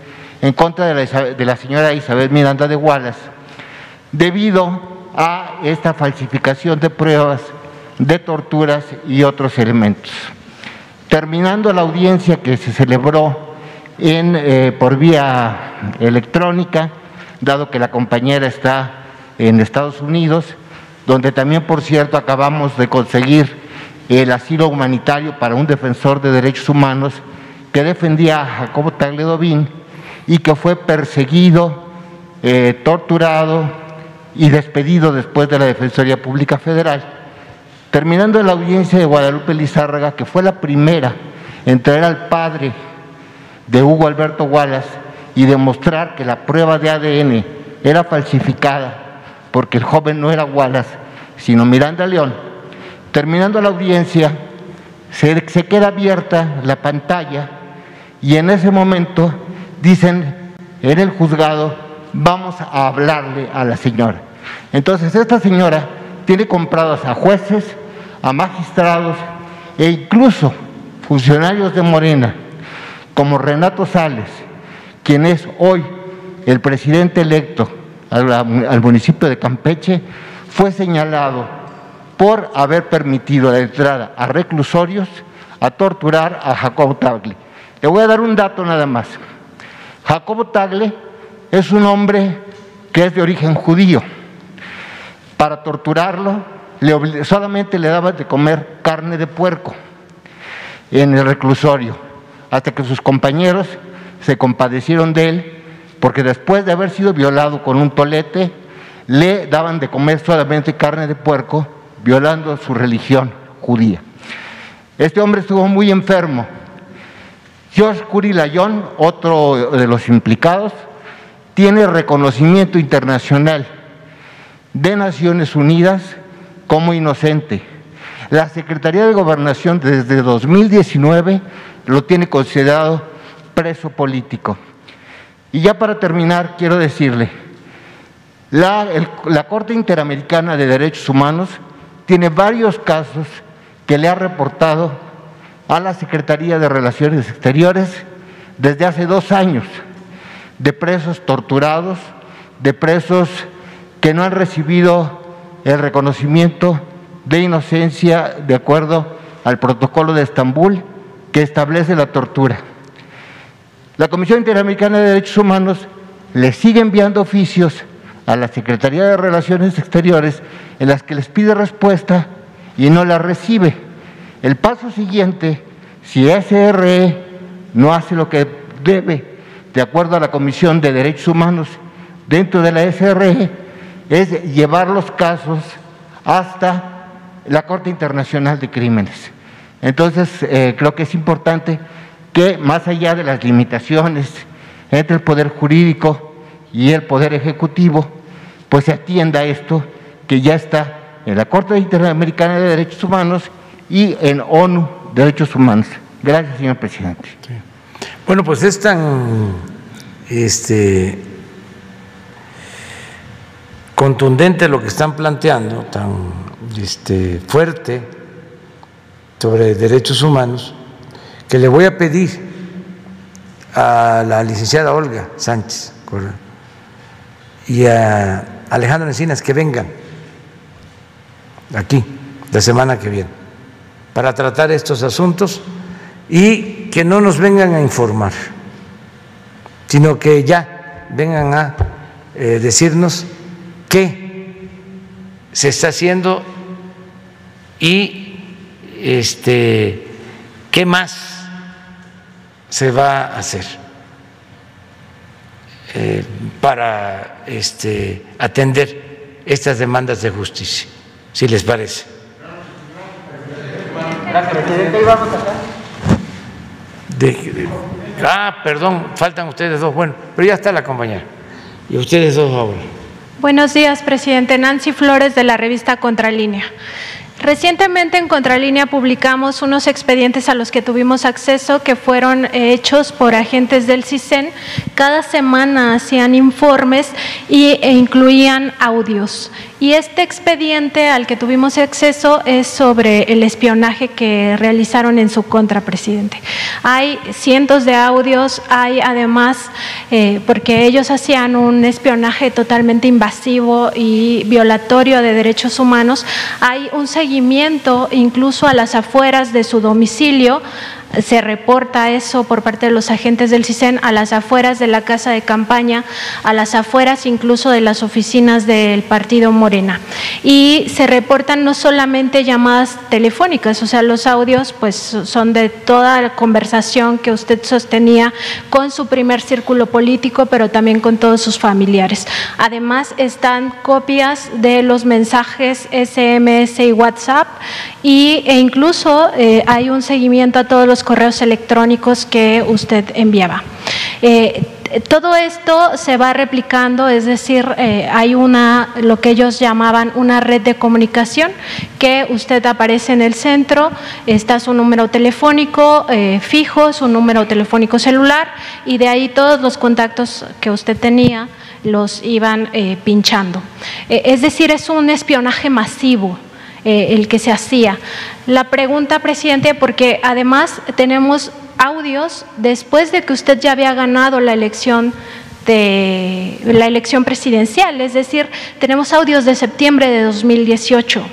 en contra de la, de la señora Isabel Miranda de Wallace, debido a esta falsificación de pruebas, de torturas y otros elementos. Terminando la audiencia que se celebró en, eh, por vía electrónica, dado que la compañera está en Estados Unidos, donde también, por cierto, acabamos de conseguir el asilo humanitario para un defensor de derechos humanos que defendía a Jacobo Tagledovin y que fue perseguido, eh, torturado y despedido después de la Defensoría Pública Federal. Terminando la audiencia de Guadalupe Lizárraga, que fue la primera en traer al padre de Hugo Alberto Wallace y demostrar que la prueba de ADN era falsificada porque el joven no era Wallace, sino Miranda León, Terminando la audiencia, se, queda abierta la pantalla y en ese momento dicen en el juzgado, vamos a hablarle a la señora. Entonces esta señora tiene comprados a jueces, a magistrados e incluso funcionarios de Morena, como Renato Sales, quien es hoy el presidente electo al municipio de Campeche, fue señalado por haber permitido la entrada a reclusorios a torturar a Jacobo Tagle. Le voy a dar un dato nada más. Jacobo Tagle es un hombre que es de origen judío. Para torturarlo solamente le daban de comer carne de puerco en el reclusorio, hasta que sus compañeros se compadecieron de él, porque después de haber sido violado con un tolete, le daban de comer solamente carne de puerco violando su religión judía. Este hombre estuvo muy enfermo. George Layón, otro de los implicados, tiene reconocimiento internacional de Naciones Unidas como inocente. La Secretaría de Gobernación desde 2019 lo tiene considerado preso político. Y ya para terminar, quiero decirle, la, la Corte Interamericana de Derechos Humanos tiene varios casos que le ha reportado a la Secretaría de Relaciones Exteriores desde hace dos años, de presos torturados, de presos que no han recibido el reconocimiento de inocencia de acuerdo al protocolo de Estambul que establece la tortura. La Comisión Interamericana de Derechos Humanos le sigue enviando oficios a la Secretaría de Relaciones Exteriores en las que les pide respuesta y no la recibe. El paso siguiente, si SRE no hace lo que debe, de acuerdo a la Comisión de Derechos Humanos dentro de la SRE, es llevar los casos hasta la Corte Internacional de Crímenes. Entonces, eh, creo que es importante que más allá de las limitaciones entre el Poder Jurídico y el Poder Ejecutivo, pues se atienda esto que ya está en la Corte Interamericana de Derechos Humanos y en ONU Derechos Humanos. Gracias, señor presidente. Bueno, pues es tan este, contundente lo que están planteando, tan este, fuerte sobre derechos humanos, que le voy a pedir a la licenciada Olga Sánchez y a Alejandro Encinas que vengan aquí la semana que viene para tratar estos asuntos y que no nos vengan a informar, sino que ya vengan a eh, decirnos qué se está haciendo y este, qué más se va a hacer eh, para este, atender estas demandas de justicia, si les parece. Gracias, presidente. ah, perdón, faltan ustedes dos. Bueno, pero ya está la compañera. Y ustedes dos ahora. Buenos días, presidente. Nancy Flores de la revista Contralínea. Recientemente en Contralínea publicamos unos expedientes a los que tuvimos acceso que fueron hechos por agentes del CISEN. Cada semana hacían informes y, e incluían audios. Y este expediente al que tuvimos acceso es sobre el espionaje que realizaron en su contra, presidente. Hay cientos de audios, hay además, eh, porque ellos hacían un espionaje totalmente invasivo y violatorio de derechos humanos, hay un seguimiento incluso a las afueras de su domicilio se reporta eso por parte de los agentes del CISEN a las afueras de la casa de campaña, a las afueras incluso de las oficinas del partido Morena. Y se reportan no solamente llamadas telefónicas, o sea, los audios pues son de toda la conversación que usted sostenía con su primer círculo político, pero también con todos sus familiares. Además están copias de los mensajes SMS y WhatsApp y, e incluso eh, hay un seguimiento a todos los correos electrónicos que usted enviaba. Eh, todo esto se va replicando, es decir, eh, hay una, lo que ellos llamaban una red de comunicación, que usted aparece en el centro, está su número telefónico fijo, su número telefónico celular, y de ahí todos los contactos que usted tenía los iban pinchando. es decir, es un espionaje masivo. Eh, el que se hacía. La pregunta, presidente, porque además tenemos audios después de que usted ya había ganado la elección de la elección presidencial, es decir, tenemos audios de septiembre de 2018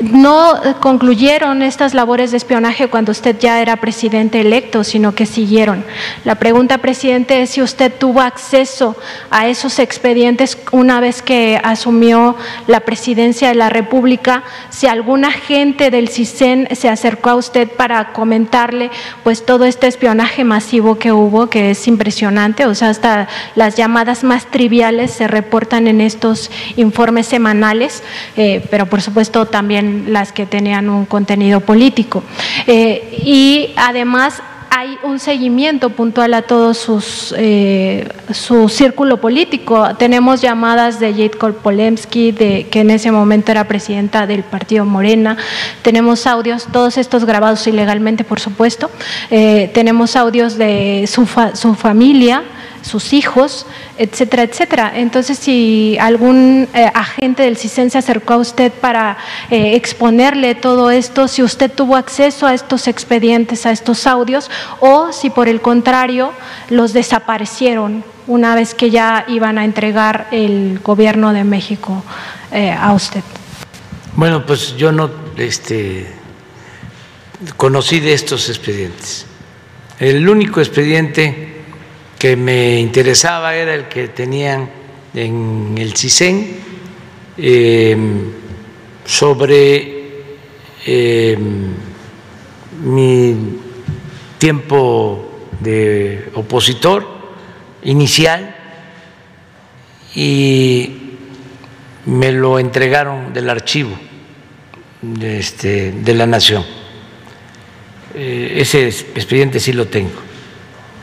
no concluyeron estas labores de espionaje cuando usted ya era presidente electo, sino que siguieron. La pregunta, presidente, es si usted tuvo acceso a esos expedientes una vez que asumió la presidencia de la República, si algún agente del CISEN se acercó a usted para comentarle pues todo este espionaje masivo que hubo, que es impresionante, o sea, hasta las llamadas más triviales se reportan en estos informes semanales, eh, pero por supuesto también las que tenían un contenido político. Eh, y además hay un seguimiento puntual a todo sus, eh, su círculo político. Tenemos llamadas de Jade Polemski, de, que en ese momento era presidenta del partido Morena. Tenemos audios, todos estos grabados ilegalmente, por supuesto. Eh, tenemos audios de su, su familia, sus hijos, etcétera, etcétera. Entonces, si algún eh, agente del CISEN se acercó a usted para eh, exponerle todo esto, si usted tuvo acceso a estos expedientes, a estos audios, o si por el contrario los desaparecieron una vez que ya iban a entregar el gobierno de México eh, a usted. Bueno, pues yo no este, conocí de estos expedientes. El único expediente que me interesaba era el que tenían en el CISEN em, sobre em, mi tiempo de opositor inicial y me lo entregaron del archivo de, este, de la Nación. Eh, ese expediente sí lo tengo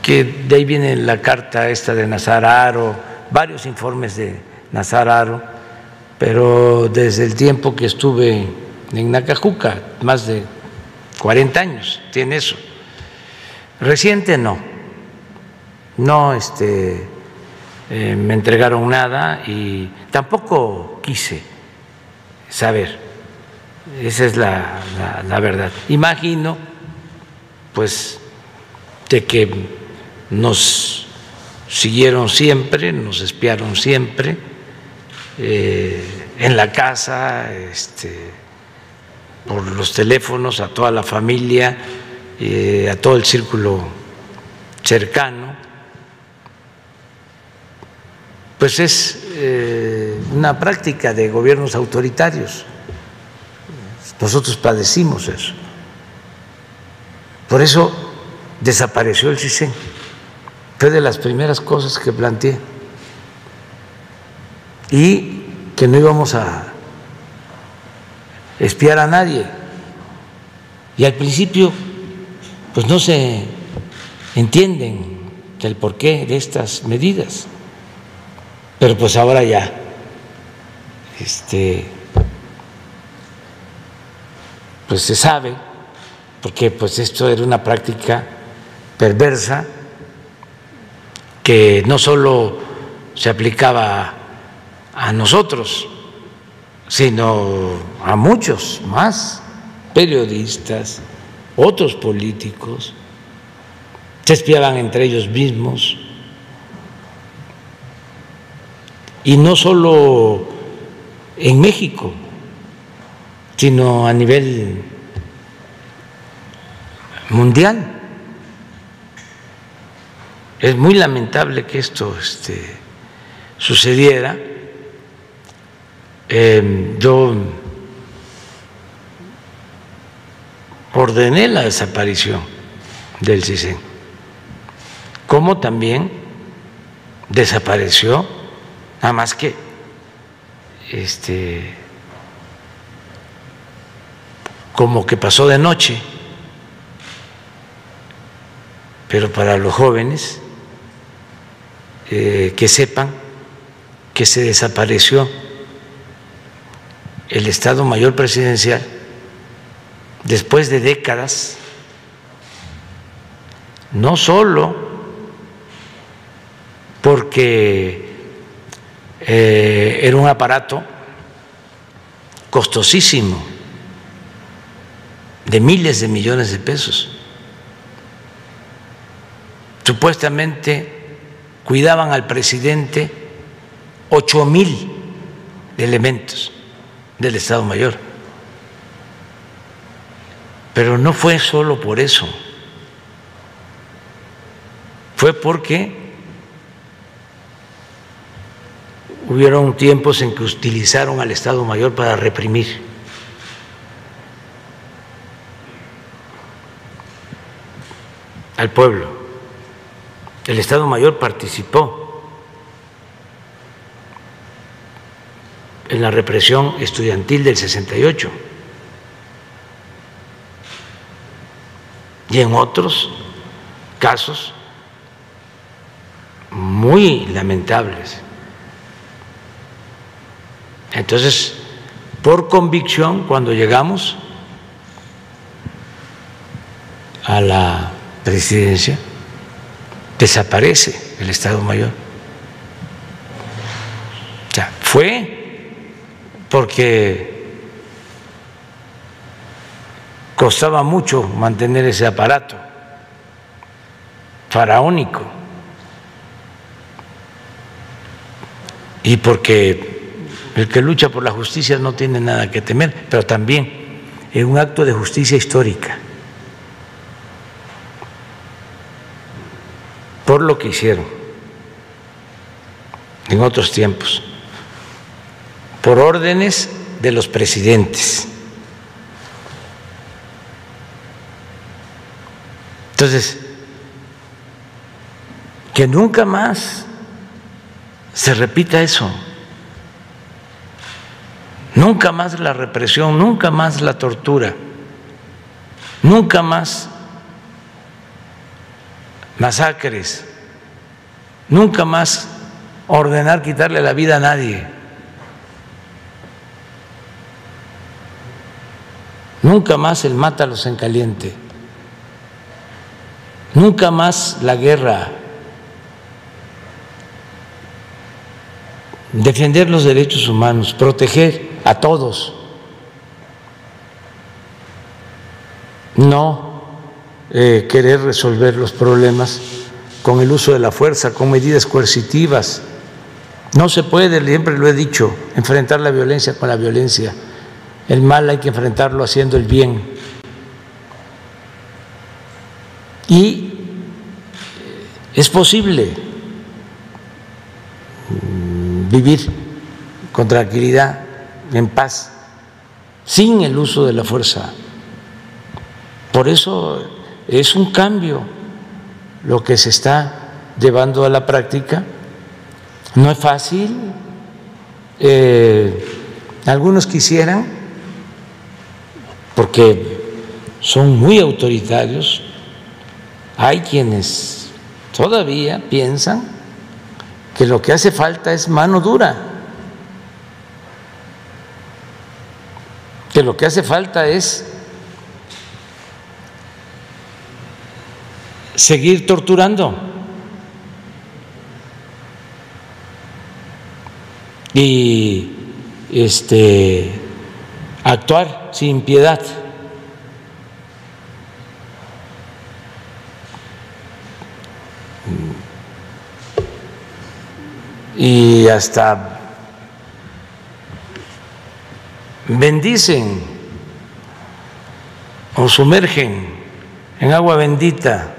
que de ahí viene la carta esta de Nazararo, varios informes de Nazararo, pero desde el tiempo que estuve en Nacajuca, más de 40 años tiene eso. Reciente no, no este, eh, me entregaron nada y tampoco quise saber, esa es la, la verdad. Imagino, pues, de que nos siguieron siempre, nos espiaron siempre, eh, en la casa, este, por los teléfonos, a toda la familia, eh, a todo el círculo cercano, pues es eh, una práctica de gobiernos autoritarios. Nosotros padecimos eso. Por eso desapareció el CISEN. Fue de las primeras cosas que planteé. Y que no íbamos a espiar a nadie. Y al principio, pues no se entienden el porqué de estas medidas. Pero pues ahora ya, este, pues se sabe, porque pues esto era una práctica perversa que no solo se aplicaba a nosotros, sino a muchos más, periodistas, otros políticos, se espiaban entre ellos mismos. Y no solo en México, sino a nivel mundial. Es muy lamentable que esto este, sucediera. Em, yo ordené la desaparición del CISEN, como también desapareció, nada más que este como que pasó de noche, pero para los jóvenes eh, que sepan que se desapareció el Estado Mayor Presidencial, después de décadas, no solo porque eh, era un aparato costosísimo, de miles de millones de pesos. Supuestamente cuidaban al presidente ocho mil elementos del Estado Mayor. Pero no fue solo por eso, fue porque hubieron tiempos en que utilizaron al Estado Mayor para reprimir. al pueblo. El Estado Mayor participó en la represión estudiantil del 68 y en otros casos muy lamentables. Entonces, por convicción, cuando llegamos a la presidencia, desaparece el Estado Mayor. O sea, fue porque costaba mucho mantener ese aparato faraónico y porque el que lucha por la justicia no tiene nada que temer, pero también es un acto de justicia histórica por lo que hicieron en otros tiempos por órdenes de los presidentes. Entonces, que nunca más se repita eso. Nunca más la represión, nunca más la tortura, nunca más masacres, nunca más ordenar quitarle la vida a nadie. Nunca más el mátalos en caliente. Nunca más la guerra. Defender los derechos humanos, proteger a todos. No eh, querer resolver los problemas con el uso de la fuerza, con medidas coercitivas. No se puede, siempre lo he dicho, enfrentar la violencia con la violencia. El mal hay que enfrentarlo haciendo el bien. Y es posible mm, vivir con tranquilidad, en paz, sin el uso de la fuerza. Por eso es un cambio lo que se está llevando a la práctica. No es fácil. Eh, algunos quisieran, porque son muy autoritarios, hay quienes todavía piensan que lo que hace falta es mano dura, que lo que hace falta es seguir torturando y este actuar sin piedad. y hasta bendicen o sumergen en agua bendita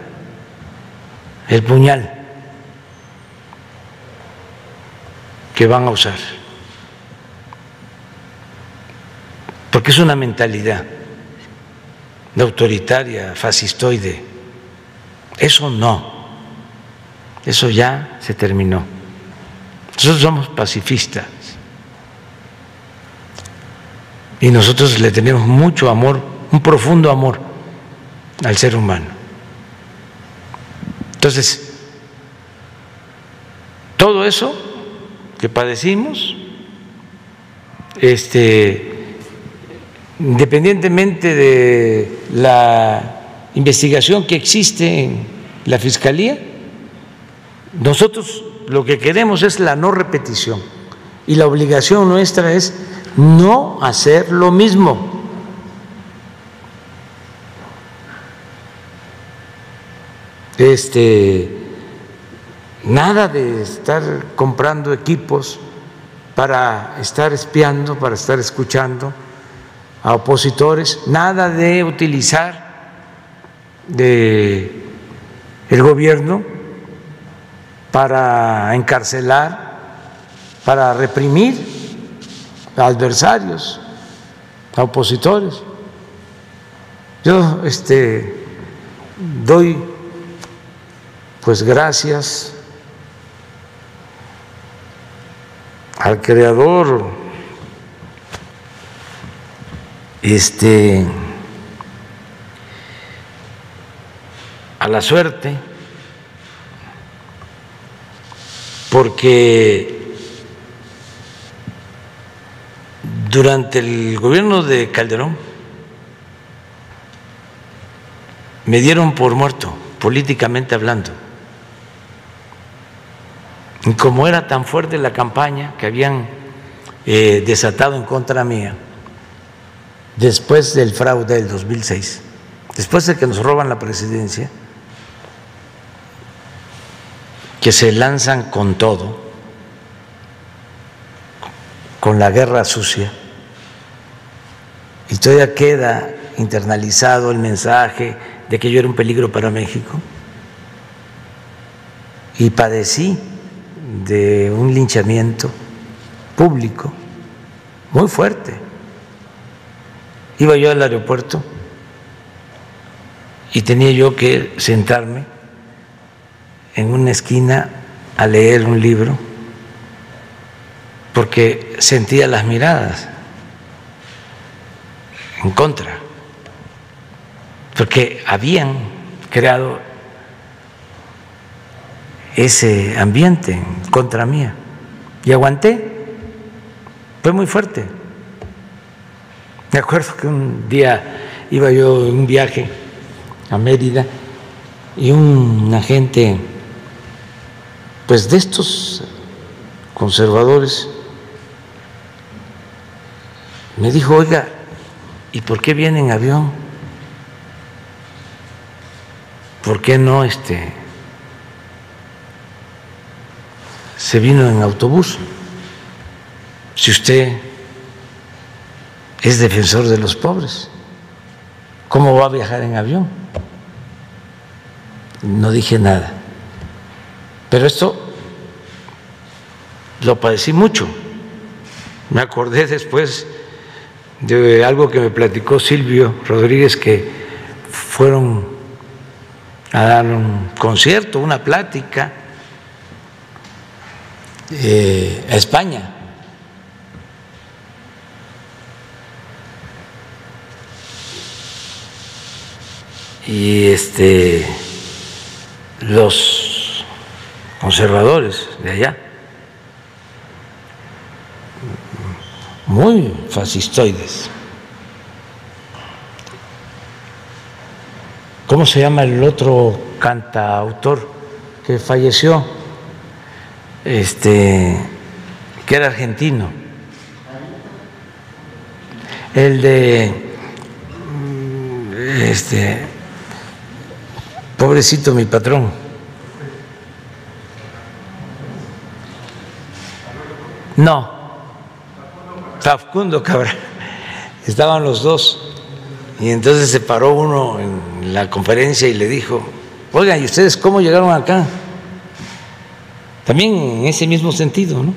el puñal que van a usar. Porque es una mentalidad de autoritaria, fascistoide. Eso no. Eso ya se terminó. Nosotros somos pacifistas y nosotros le tenemos mucho amor, un profundo amor al ser humano. Entonces, todo eso que padecimos, este, independientemente de la investigación que existe en la Fiscalía, nosotros lo que queremos es la no repetición y la obligación nuestra es no hacer lo mismo. Este nada de estar comprando equipos para estar espiando, para estar escuchando a opositores, nada de utilizar de el gobierno para encarcelar, para reprimir a adversarios, a opositores. Yo este, doy pues gracias al creador este a la suerte porque durante el gobierno de Calderón me dieron por muerto, políticamente hablando. Y como era tan fuerte la campaña que habían eh, desatado en contra mía, después del fraude del 2006, después de que nos roban la presidencia, que se lanzan con todo, con la guerra sucia, y todavía queda internalizado el mensaje de que yo era un peligro para México, y padecí de un linchamiento público muy fuerte. Iba yo al aeropuerto y tenía yo que sentarme en una esquina a leer un libro porque sentía las miradas en contra, porque habían creado ese ambiente en contra mía y aguanté, fue muy fuerte. Me acuerdo que un día iba yo en un viaje a Mérida y un agente pues de estos conservadores me dijo, oiga, ¿y por qué viene en avión? ¿Por qué no este se vino en autobús? Si usted es defensor de los pobres, ¿cómo va a viajar en avión? no dije nada. Pero esto lo padecí mucho. Me acordé después de algo que me platicó Silvio Rodríguez, que fueron a dar un concierto, una plática eh, España. Y este los conservadores de allá, muy fascistoides. ¿Cómo se llama el otro cantautor que falleció? Este, que era argentino. El de este pobrecito mi patrón. No, Facundo Cabral. Estaban los dos. Y entonces se paró uno en la conferencia y le dijo, oigan, ¿y ustedes cómo llegaron acá? También en ese mismo sentido, ¿no?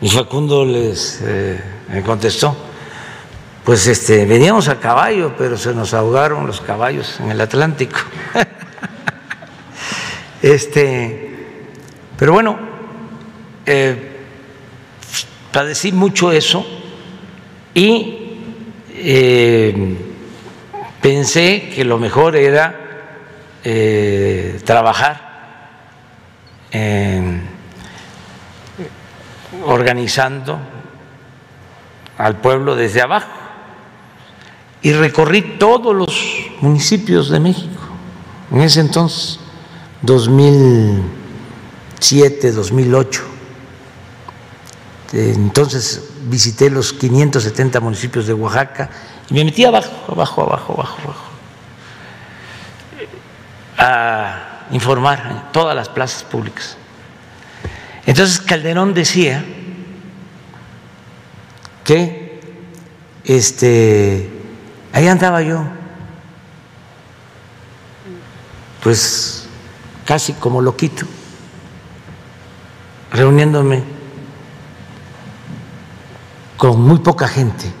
Y Facundo les eh, contestó, pues este, veníamos a caballo, pero se nos ahogaron los caballos en el Atlántico. este, pero bueno, eh, padecí mucho eso y eh, pensé que lo mejor era trabajar organizando al pueblo desde abajo y recorrí todos los municipios de México en ese entonces, 2007, 2008. Entonces visité los 570 municipios de Oaxaca y me metí abajo, abajo, abajo, abajo, abajo, a informar en todas las plazas públicas. Entonces Calderón decía que este, ahí andaba yo, pues casi como loquito, reuniéndome con muy poca gente.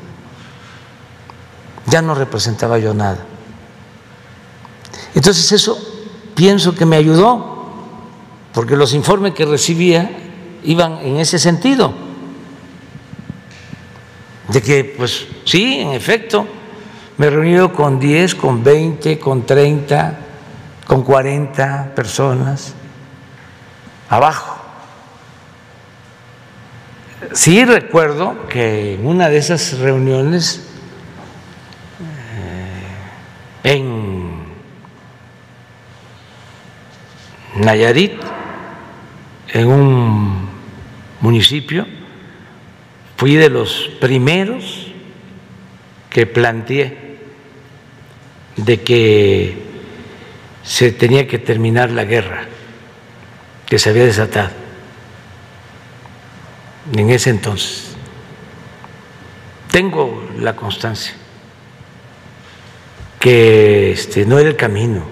Ya no representaba yo nada. Entonces eso pienso que me ayudó, porque los informes que recibía iban en ese sentido, de que pues sí, en efecto, me he reunido con 10, con 20, con 30, con 40 personas abajo. Sí recuerdo que en una de esas reuniones eh, en Nayarit, en un municipio, fui de los primeros que planteé de que se tenía que terminar la guerra que se había desatado en ese entonces. Tengo la constancia que este, no era el camino.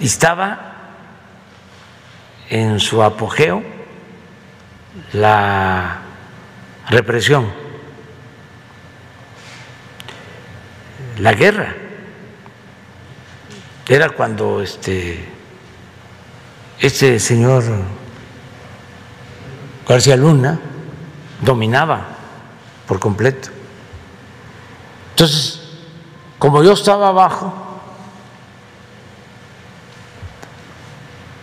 Estaba en su apogeo la represión, la guerra. Era cuando este, este señor García Luna dominaba por completo. Entonces, como yo estaba abajo,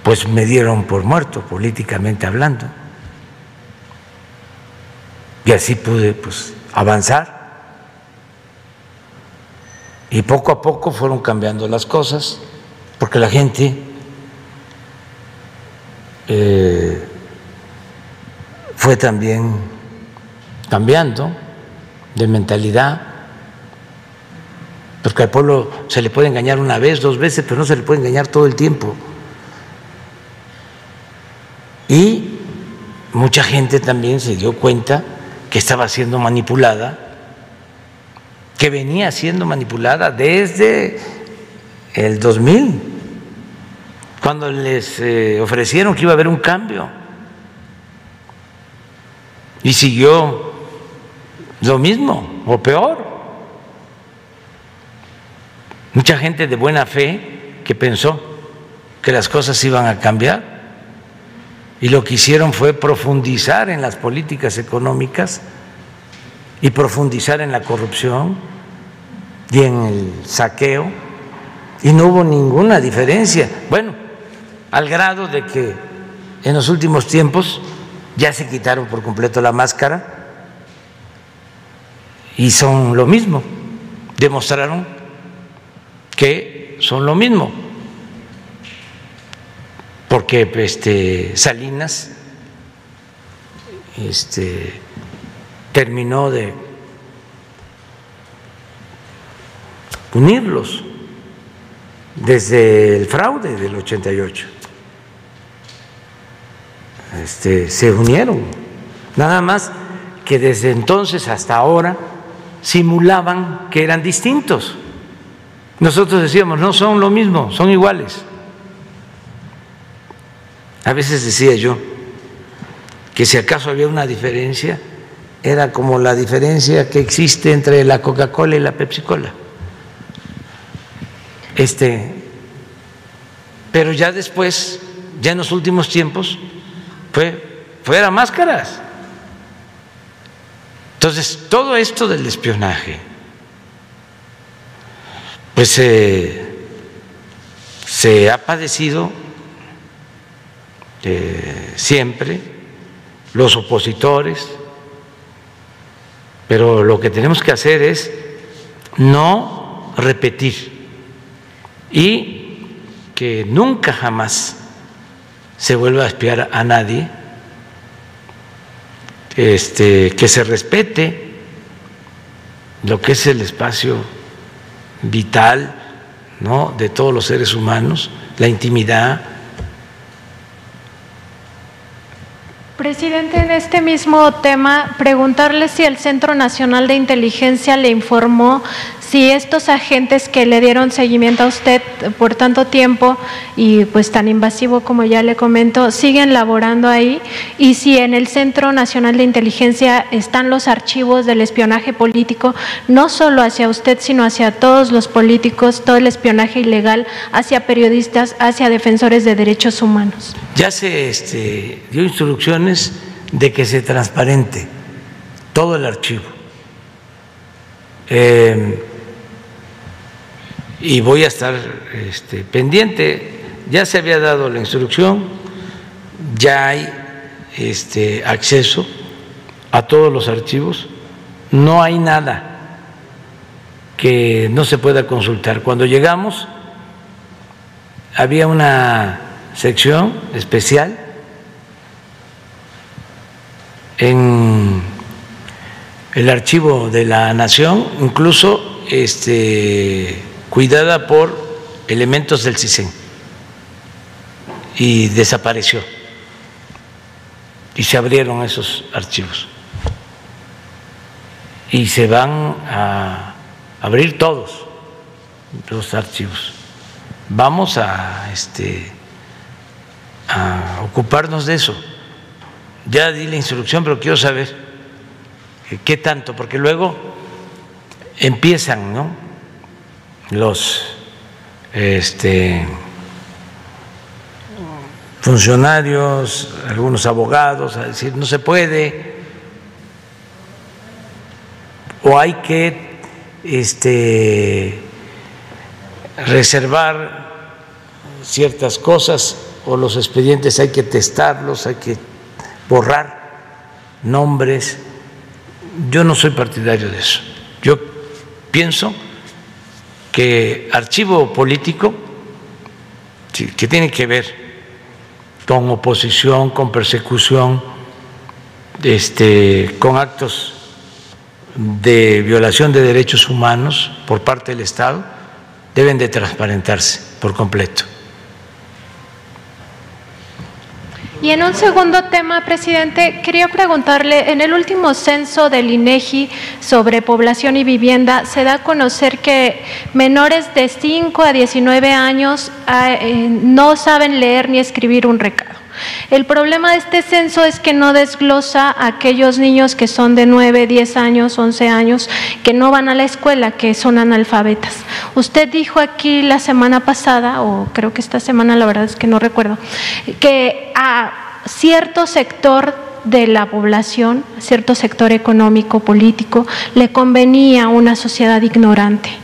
pues me dieron por muerto, políticamente hablando. Y así pude pues, avanzar. Y poco a poco fueron cambiando las cosas, porque la gente eh, fue también cambiando de mentalidad, porque al pueblo se le puede engañar una vez, dos veces, pero no se le puede engañar todo el tiempo. Y mucha gente también se dio cuenta que estaba siendo manipulada, que venía siendo manipulada desde el 2000 cuando les eh, ofrecieron que iba a haber un cambio. Y siguió lo mismo o peor. Mucha gente de buena fe que pensó que las cosas iban a cambiar y lo que hicieron fue profundizar en las políticas económicas y profundizar en la corrupción y en el saqueo. Y no hubo ninguna diferencia. Bueno, al grado de que en los últimos tiempos ya se quitaron por completo la máscara y son lo mismo, demostraron que son lo mismo, porque este, Salinas este, terminó de unirlos desde el fraude del 88 este, se unieron. Nada más que desde entonces hasta ahora simulaban que eran distintos. Nosotros decíamos, no son lo mismo, son iguales. A veces decía yo que si acaso había una diferencia, era como la diferencia que existe entre la Coca-Cola y la Pepsi-Cola. Este, pero ya después, ya en los últimos tiempos, fue fuera máscaras. Entonces, todo esto del espionaje, pues se ha padecido eh, siempre, los opositores, pero lo que tenemos que hacer es no repetir y que nunca jamás se vuelva a espiar a nadie, este, que se respete lo que es el espacio vital ¿no? de todos los seres humanos, la intimidad. Presidente, en este mismo tema, preguntarle si el Centro Nacional de Inteligencia le informó si estos agentes que le dieron seguimiento a usted por tanto tiempo y pues tan invasivo como ya le comento, siguen laborando ahí y si en el Centro Nacional de Inteligencia están los archivos del espionaje político, no solo hacia usted, sino hacia todos los políticos, todo el espionaje ilegal, hacia periodistas, hacia defensores de derechos humanos. Ya se este, dio instrucciones de que se transparente todo el archivo. Eh, y voy a estar este, pendiente. Ya se había dado la instrucción, ya hay este, acceso a todos los archivos, no hay nada que no se pueda consultar. Cuando llegamos había una sección especial en el archivo de la Nación, incluso este cuidada por elementos del CISEN y desapareció. Y se abrieron esos archivos. Y se van a abrir todos los archivos. Vamos a, este, a ocuparnos de eso. Ya di la instrucción, pero quiero saber qué tanto, porque luego empiezan, ¿no? Los este, funcionarios, algunos abogados, a decir no se puede, o hay que este, reservar ciertas cosas, o los expedientes hay que testarlos, hay que borrar nombres. Yo no soy partidario de eso. Yo pienso que archivo político, que tiene que ver con oposición, con persecución, este, con actos de violación de derechos humanos por parte del Estado, deben de transparentarse por completo. Y en un segundo tema, presidente, quería preguntarle, en el último censo del INEGI sobre población y vivienda, se da a conocer que menores de 5 a 19 años ah, eh, no saben leer ni escribir un recado. El problema de este censo es que no desglosa a aquellos niños que son de 9, 10 años, 11 años, que no van a la escuela, que son analfabetas. Usted dijo aquí la semana pasada, o creo que esta semana, la verdad es que no recuerdo, que a cierto sector de la población, cierto sector económico, político, le convenía una sociedad ignorante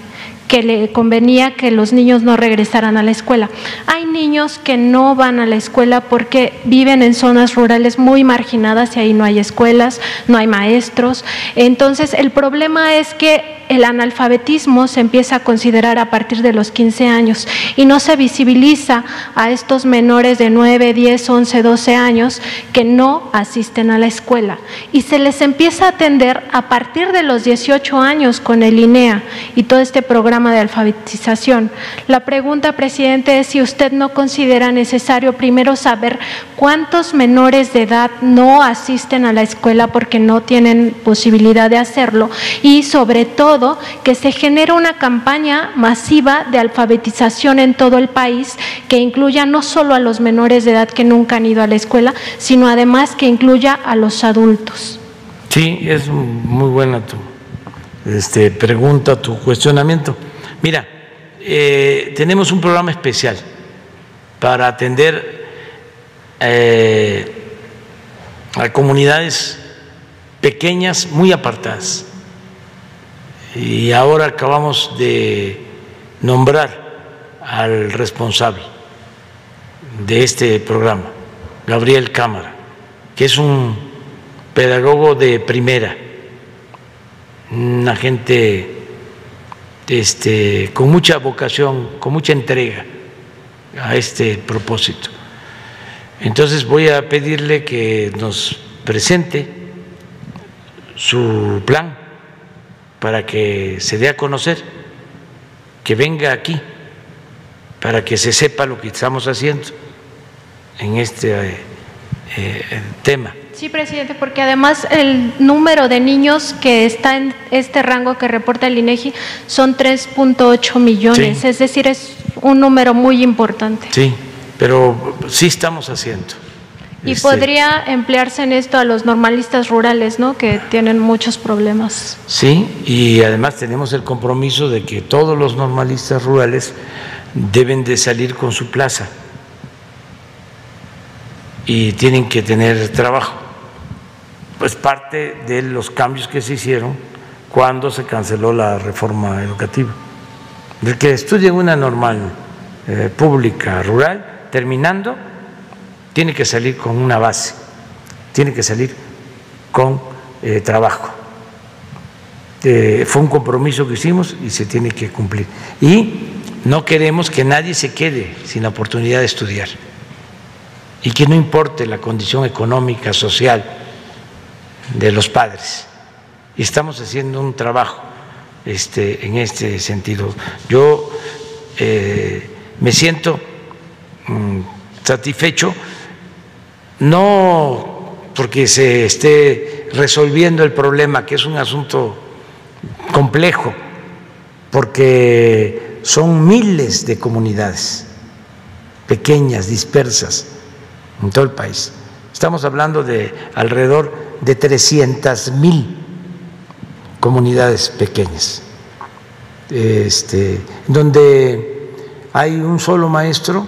que le convenía que los niños no regresaran a la escuela. Hay niños que no van a la escuela porque viven en zonas rurales muy marginadas y ahí no hay escuelas, no hay maestros. Entonces, el problema es que el analfabetismo se empieza a considerar a partir de los 15 años y no se visibiliza a estos menores de 9, 10, 11, 12 años que no asisten a la escuela y se les empieza a atender a partir de los 18 años con el INEA y todo este programa de alfabetización. La pregunta, presidente, es si usted no considera necesario primero saber cuántos menores de edad no asisten a la escuela porque no tienen posibilidad de hacerlo y sobre todo que se genere una campaña masiva de alfabetización en todo el país que incluya no solo a los menores de edad que nunca han ido a la escuela, sino además que incluya a los adultos. Sí, es muy buena tu este, pregunta, tu cuestionamiento. Mira, eh, tenemos un programa especial para atender eh, a comunidades pequeñas muy apartadas y ahora acabamos de nombrar al responsable de este programa, Gabriel Cámara, que es un pedagogo de primera, una gente este, con mucha vocación, con mucha entrega a este propósito. Entonces voy a pedirle que nos presente su plan para que se dé a conocer, que venga aquí, para que se sepa lo que estamos haciendo en este eh, eh, tema. Sí, presidente, porque además el número de niños que está en este rango que reporta el INEGI son 3.8 millones, es decir, es un número muy importante. Sí, pero sí estamos haciendo. Y este, podría emplearse en esto a los normalistas rurales, ¿no? Que tienen muchos problemas. Sí, y además tenemos el compromiso de que todos los normalistas rurales deben de salir con su plaza y tienen que tener trabajo. Pues parte de los cambios que se hicieron cuando se canceló la reforma educativa. El que estudie en una normal eh, pública rural, terminando, tiene que salir con una base, tiene que salir con eh, trabajo. Eh, fue un compromiso que hicimos y se tiene que cumplir. Y no queremos que nadie se quede sin la oportunidad de estudiar y que no importe la condición económica, social de los padres. Y estamos haciendo un trabajo este, en este sentido. Yo eh, me siento mm, satisfecho no porque se esté resolviendo el problema, que es un asunto complejo, porque son miles de comunidades pequeñas, dispersas en todo el país. Estamos hablando de alrededor de 300 mil comunidades pequeñas, este, donde hay un solo maestro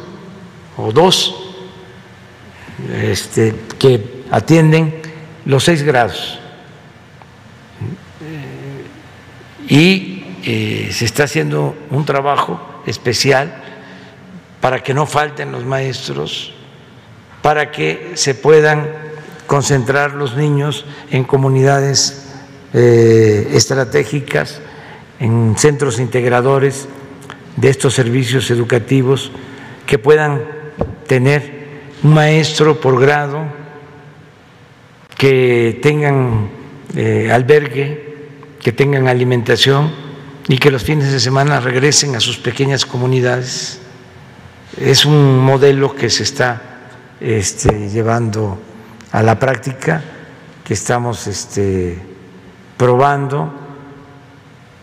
o dos este, que atienden los seis grados. Y eh, se está haciendo un trabajo especial para que no falten los maestros, para que se puedan concentrar los niños en comunidades eh, estratégicas, en centros integradores de estos servicios educativos, que puedan tener un maestro por grado, que tengan eh, albergue, que tengan alimentación y que los fines de semana regresen a sus pequeñas comunidades. Es un modelo que se está este, llevando a la práctica, que estamos este, probando,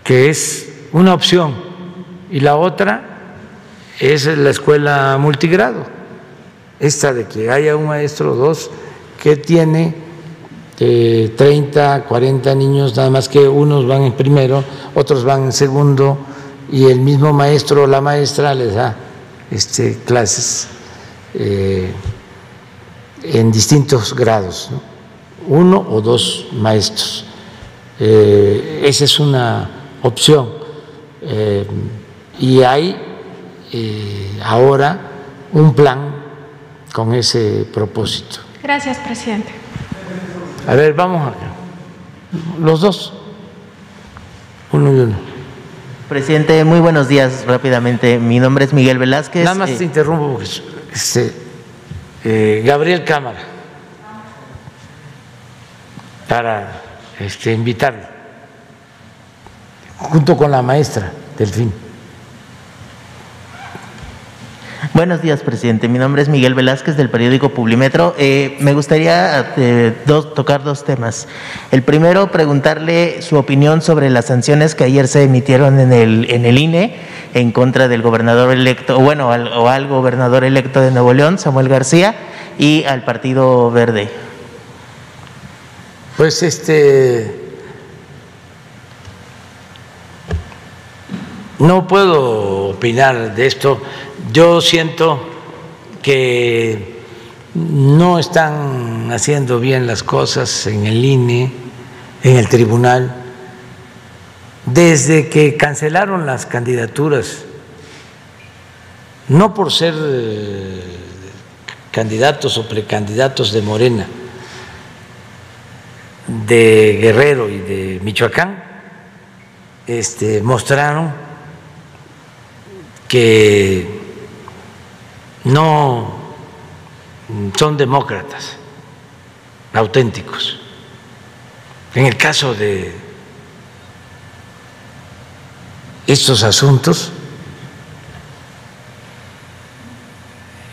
que es una opción. Y la otra es la escuela multigrado, esta de que haya un maestro o dos que tiene eh, 30, 40 niños, nada más que unos van en primero, otros van en segundo, y el mismo maestro o la maestra les da este, clases eh, en distintos grados, uno o dos maestros. Eh, esa es una opción. Eh, y hay ahora un plan con ese propósito. Gracias, presidente. A ver, vamos acá. Los dos. Uno y uno. Presidente, muy buenos días rápidamente. Mi nombre es Miguel Velázquez. Nada más Eh, te interrumpo porque este, eh, Gabriel Cámara para este, invitarlo junto con la maestra Delfín. Buenos días, presidente. Mi nombre es Miguel Velázquez del periódico Publimetro. Eh, me gustaría eh, tocar dos temas. El primero, preguntarle su opinión sobre las sanciones que ayer se emitieron en el, en el INE en contra del gobernador electo, bueno, al, o al gobernador electo de Nuevo León, Samuel García, y al Partido Verde. Pues este no puedo opinar de esto. Yo siento que no están haciendo bien las cosas en el INE, en el tribunal. Desde que cancelaron las candidaturas, no por ser eh, candidatos o precandidatos de Morena, de Guerrero y de Michoacán este, mostraron que no son demócratas auténticos. En el caso de estos asuntos,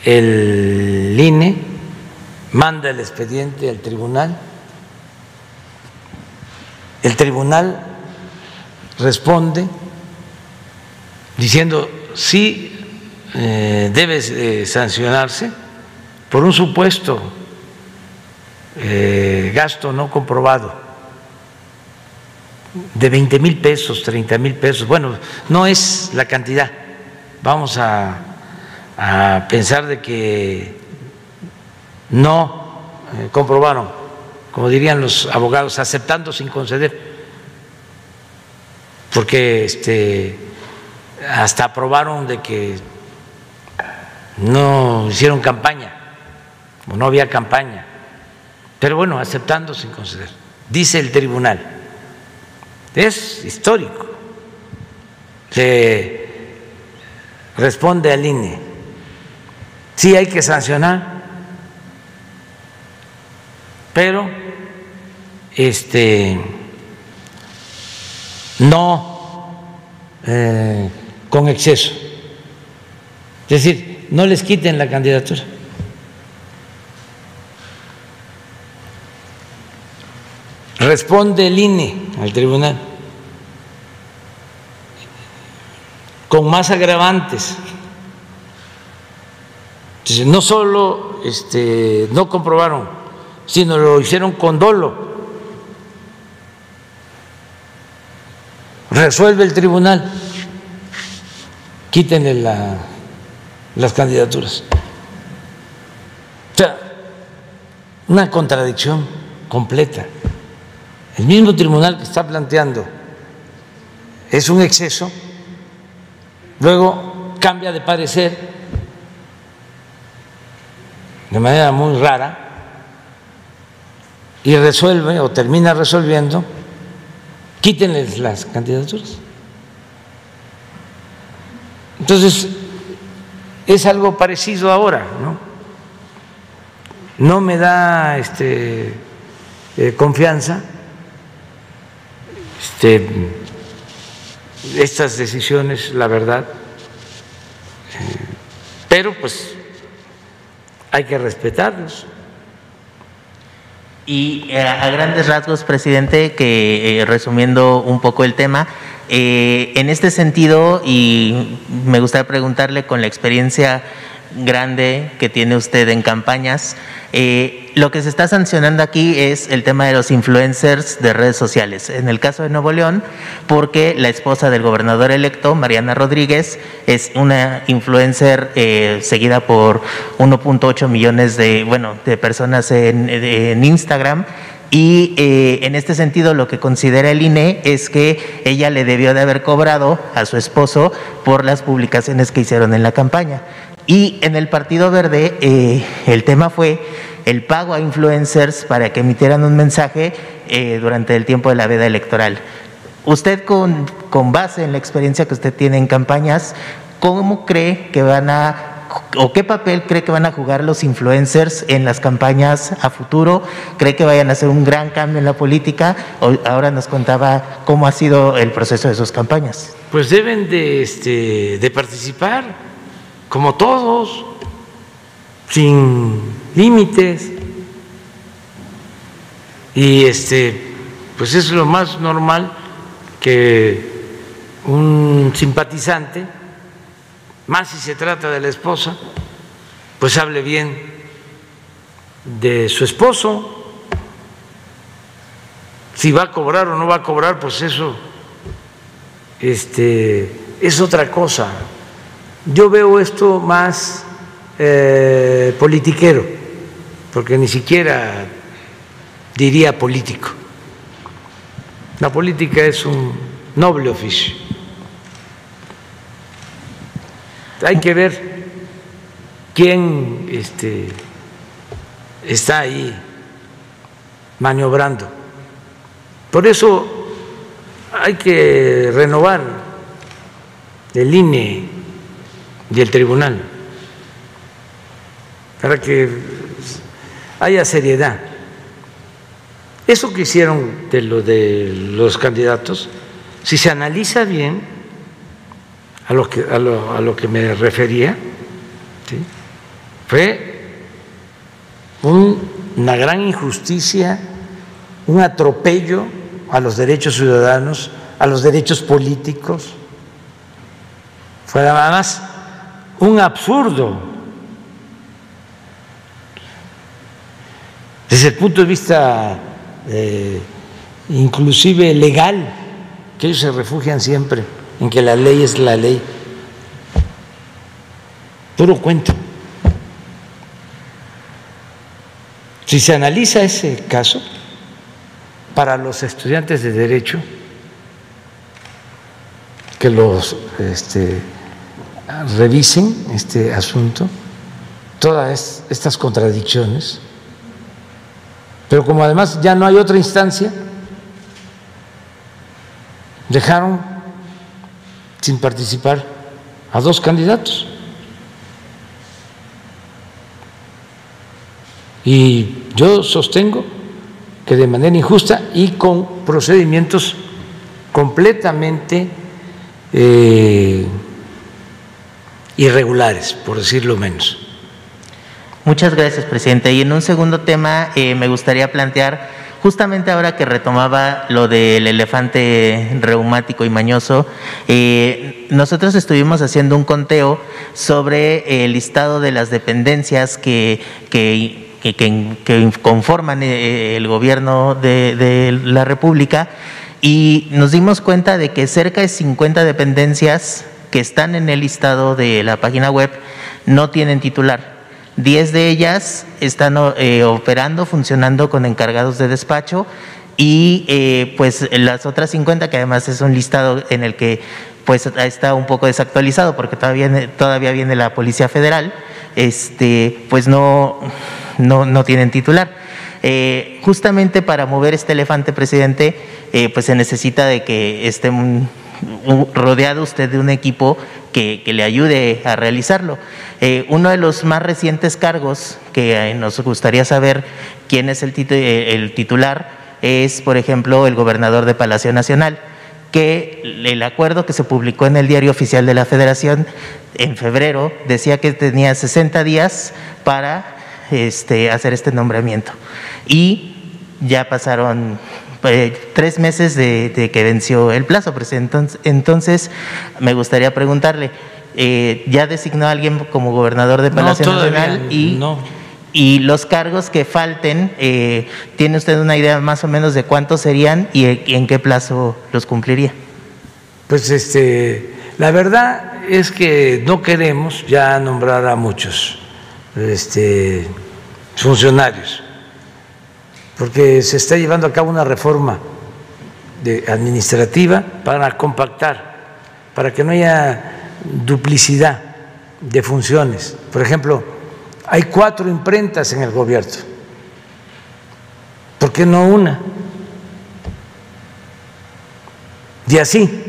el INE manda el expediente al tribunal el tribunal responde diciendo sí eh, debe eh, sancionarse por un supuesto eh, gasto no comprobado de 20 mil pesos, 30 mil pesos. Bueno, no es la cantidad. Vamos a, a pensar de que no comprobaron como dirían los abogados, aceptando sin conceder, porque este, hasta aprobaron de que no hicieron campaña, o no había campaña, pero bueno, aceptando sin conceder, dice el tribunal, es histórico, le responde al INE, sí hay que sancionar, pero este, no eh, con exceso. Es decir, no les quiten la candidatura. Responde el INE al tribunal con más agravantes. No solo este, no comprobaron, sino lo hicieron con dolo. resuelve el tribunal, quítenle la, las candidaturas. O sea, una contradicción completa. El mismo tribunal que está planteando es un exceso, luego cambia de parecer de manera muy rara y resuelve o termina resolviendo quítenles las candidaturas. Entonces, es algo parecido ahora, ¿no? No me da este, eh, confianza este, estas decisiones, la verdad, pero pues hay que respetarlos. Y eh, a grandes rasgos, presidente, que eh, resumiendo un poco el tema, eh, en este sentido, y me gustaría preguntarle con la experiencia grande que tiene usted en campañas. Eh, lo que se está sancionando aquí es el tema de los influencers de redes sociales. En el caso de Nuevo León, porque la esposa del gobernador electo, Mariana Rodríguez, es una influencer eh, seguida por 1.8 millones de, bueno, de personas en, en Instagram. Y eh, en este sentido lo que considera el INE es que ella le debió de haber cobrado a su esposo por las publicaciones que hicieron en la campaña. Y en el Partido Verde eh, el tema fue el pago a influencers para que emitieran un mensaje eh, durante el tiempo de la veda electoral. Usted con, con base en la experiencia que usted tiene en campañas, ¿cómo cree que van a o qué papel cree que van a jugar los influencers en las campañas a futuro? ¿Cree que vayan a hacer un gran cambio en la política? O ahora nos contaba cómo ha sido el proceso de sus campañas. Pues deben de, este, de participar como todos, sin límites. Y este, pues es lo más normal que un simpatizante, más si se trata de la esposa, pues hable bien de su esposo. Si va a cobrar o no va a cobrar, pues eso este, es otra cosa. Yo veo esto más eh, politiquero, porque ni siquiera diría político. La política es un noble oficio. Hay que ver quién este, está ahí maniobrando. Por eso hay que renovar el INE y el tribunal, para que haya seriedad. Eso que hicieron de lo de los candidatos, si se analiza bien a lo que, a lo, a lo que me refería, fue un, una gran injusticia, un atropello a los derechos ciudadanos, a los derechos políticos. Fue además un absurdo. Desde el punto de vista eh, inclusive legal, que ellos se refugian siempre en que la ley es la ley. Puro cuento. Si se analiza ese caso, para los estudiantes de derecho, que los este, revisen este asunto, todas estas contradicciones, pero como además ya no hay otra instancia, dejaron sin participar a dos candidatos. Y yo sostengo que de manera injusta y con procedimientos completamente eh, irregulares, por decirlo menos. Muchas gracias, presidente. Y en un segundo tema eh, me gustaría plantear, justamente ahora que retomaba lo del elefante reumático y mañoso, eh, nosotros estuvimos haciendo un conteo sobre el listado de las dependencias que, conforman eh, el gobierno de, de la República y nos dimos cuenta de que cerca de 50 dependencias que están en el listado de la página web no tienen titular. Diez de ellas están eh, operando, funcionando con encargados de despacho y eh, pues las otras 50, que además es un listado en el que pues está un poco desactualizado porque todavía, todavía viene la Policía Federal, este, pues no, no, no tienen titular. Eh, justamente para mover este elefante, presidente, pues se necesita de que esté rodeado usted de un equipo que, le ayude a realizarlo. Eh, uno de los más recientes cargos que eh, nos gustaría saber quién es el, eh, el titular es, por ejemplo, el gobernador de Palacio Nacional que el acuerdo que se publicó en el diario oficial de la Federación en febrero decía que tenía 60 días para este, hacer este nombramiento. Y ya pasaron eh, tres meses de, que venció el plazo, presidente. Entonces, me gustaría preguntarle, eh, ¿ya designó a alguien como gobernador de Palacio Nacional? Y, y los cargos que falten, eh, ¿tiene usted una idea más o menos de cuántos serían y, en qué plazo los cumpliría? Pues este, la verdad es que no queremos ya nombrar a muchos este, funcionarios porque se está llevando a cabo una reforma administrativa para compactar, para que no haya duplicidad de funciones. Por ejemplo, hay cuatro imprentas en el gobierno. ¿Por qué no una? Y así,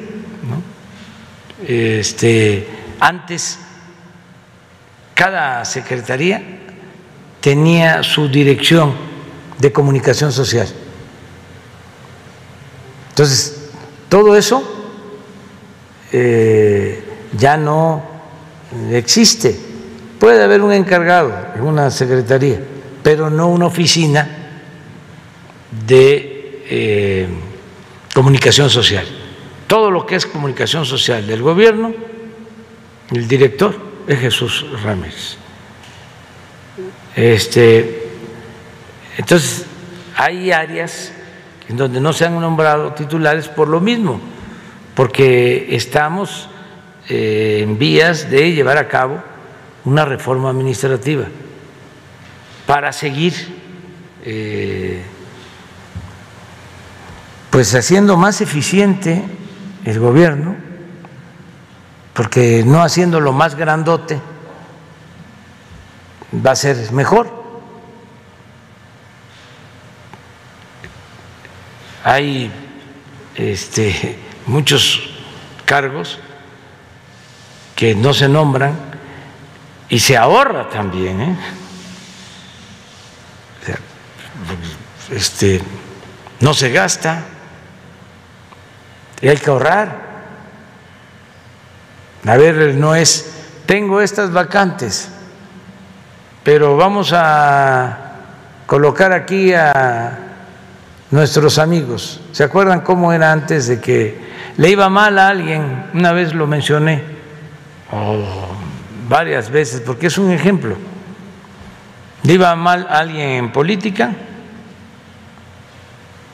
este, antes cada secretaría tenía su dirección de comunicación social. Entonces, todo eso eh, ya no existe. Puede haber un encargado en una secretaría, pero no una oficina de eh, comunicación social. Todo lo que es comunicación social del gobierno, el director es Jesús Ramírez. Este, entonces, hay áreas en donde no se han nombrado titulares por lo mismo, porque estamos eh, en vías de llevar a cabo una reforma administrativa para seguir eh, pues haciendo más eficiente el gobierno, porque no haciéndolo más grandote va a ser mejor. Hay este, muchos cargos que no se nombran y se ahorra también. ¿eh? este, no se gasta y hay que ahorrar. A ver, no es, tengo estas vacantes, pero vamos a colocar aquí a nuestros amigos. ¿Se acuerdan cómo era antes de que le iba mal a alguien? Una vez lo mencioné, o varias veces, porque es un ejemplo. Le iba mal a alguien en política,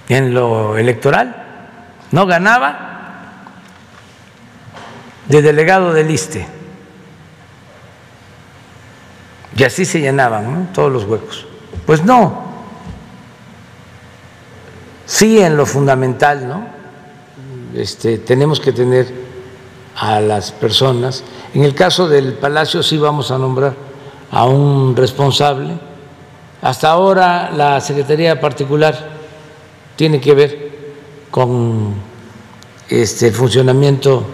en lo electoral, no ganaba de delegado del ISTE. Y así se llenaban todos los huecos. Pues no, Sí, en lo fundamental, ¿no? Este, tenemos que tener a las personas. En el caso del Palacio sí vamos a nombrar a un responsable. Hasta ahora la Secretaría Particular tiene que ver con este, el funcionamiento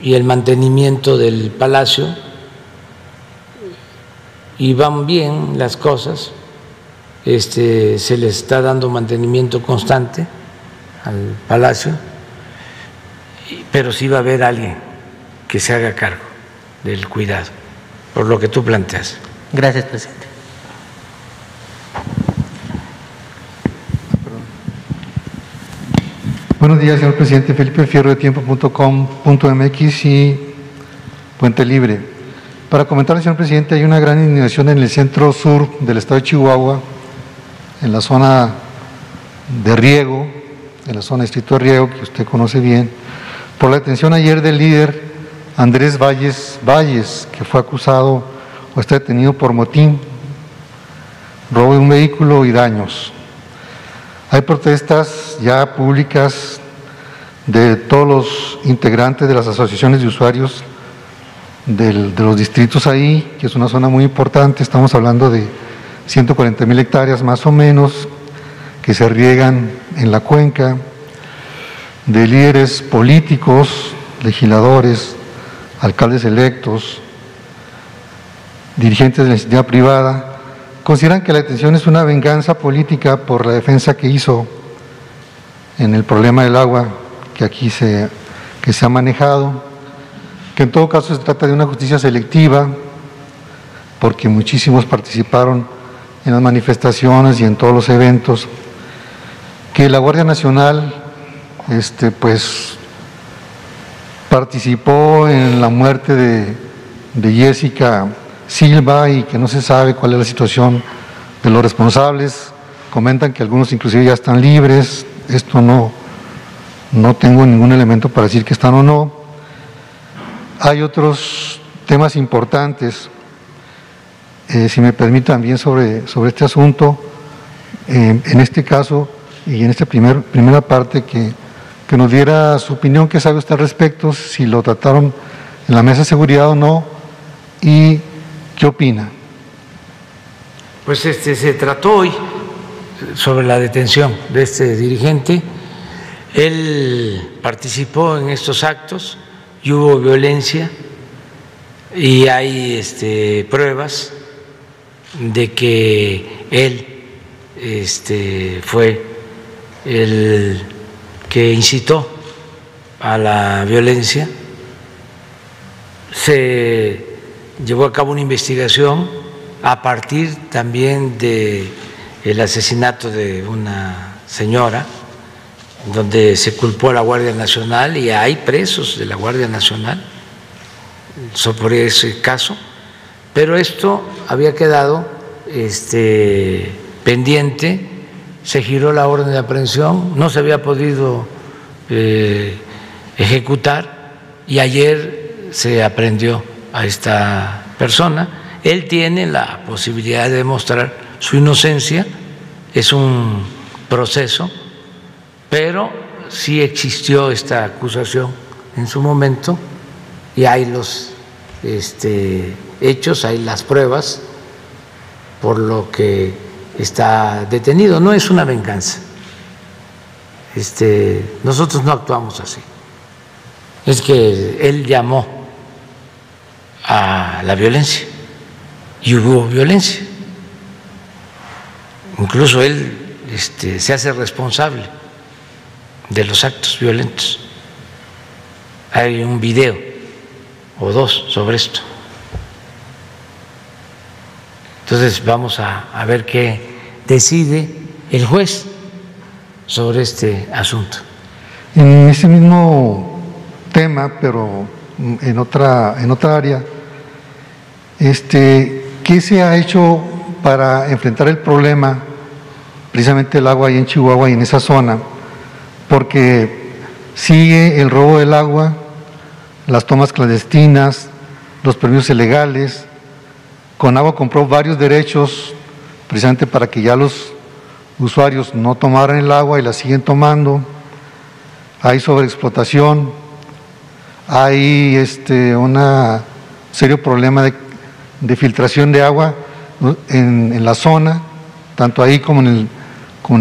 y el mantenimiento del Palacio y van bien las cosas este, se le está dando mantenimiento constante al palacio, pero sí va a haber alguien que se haga cargo del cuidado, por lo que tú planteas. Gracias, presidente. Buenos días, señor presidente. Felipe Fierro de tiempo.com.mx y Puente Libre. Para comentar, señor presidente, hay una gran inundación en el centro sur del estado de Chihuahua en la zona de riego, en la zona de distrito de riego, que usted conoce bien, por la detención ayer del líder Andrés Valles Valles, que fue acusado o está detenido por motín, robo de un vehículo y daños. Hay protestas ya públicas de todos los integrantes de las asociaciones de usuarios de los distritos ahí, que es una zona muy importante, estamos hablando de 140 mil hectáreas más o menos que se riegan en la cuenca, de líderes políticos, legisladores, alcaldes electos, dirigentes de la institución privada, consideran que la detención es una venganza política por la defensa que hizo en el problema del agua que aquí se, que se ha manejado, que en todo caso se trata de una justicia selectiva, porque muchísimos participaron en las manifestaciones y en todos los eventos, que la Guardia Nacional este, pues, participó en la muerte de, de Jessica Silva y que no se sabe cuál es la situación de los responsables. Comentan que algunos inclusive ya están libres. Esto no, no tengo ningún elemento para decir que están o no. Hay otros temas importantes, eh, si me permite también sobre, sobre este asunto, eh, en este caso y en esta primer, primera parte, que, que nos diera su opinión, qué sabe usted al respecto, si lo trataron en la mesa de seguridad o no, y qué opina. Pues este se trató hoy sobre la detención de este dirigente. Él participó en estos actos y hubo violencia y hay este, pruebas de que él este, fue el que incitó a la violencia. Se llevó a cabo una investigación a partir también de el asesinato de una señora donde se culpó a la Guardia Nacional y hay presos de la Guardia Nacional sobre ese caso, pero esto había quedado este, pendiente, se giró la orden de aprehensión, no se había podido eh, ejecutar y ayer se aprendió a esta persona. Él tiene la posibilidad de demostrar su inocencia, es un proceso pero sí existió esta acusación en su momento y hay los este, hechos, hay las pruebas por lo que está detenido. No es una venganza. Este, nosotros no actuamos así. Es que él llamó a la violencia y hubo violencia. Incluso él este, se hace responsable de los actos violentos. Hay un video o dos sobre esto. Entonces vamos a, ver qué decide el juez sobre este asunto. En ese mismo tema, pero en otra, en otra área, este, ¿qué se ha hecho para enfrentar el problema, precisamente el agua ahí en Chihuahua y en esa zona? porque sigue el robo del agua, las tomas clandestinas, los permisos ilegales. Conagua compró varios derechos precisamente para que ya los usuarios no tomaran el agua y la siguen tomando. Hay sobreexplotación, hay este, un serio problema de, filtración de agua en, la zona, tanto ahí como en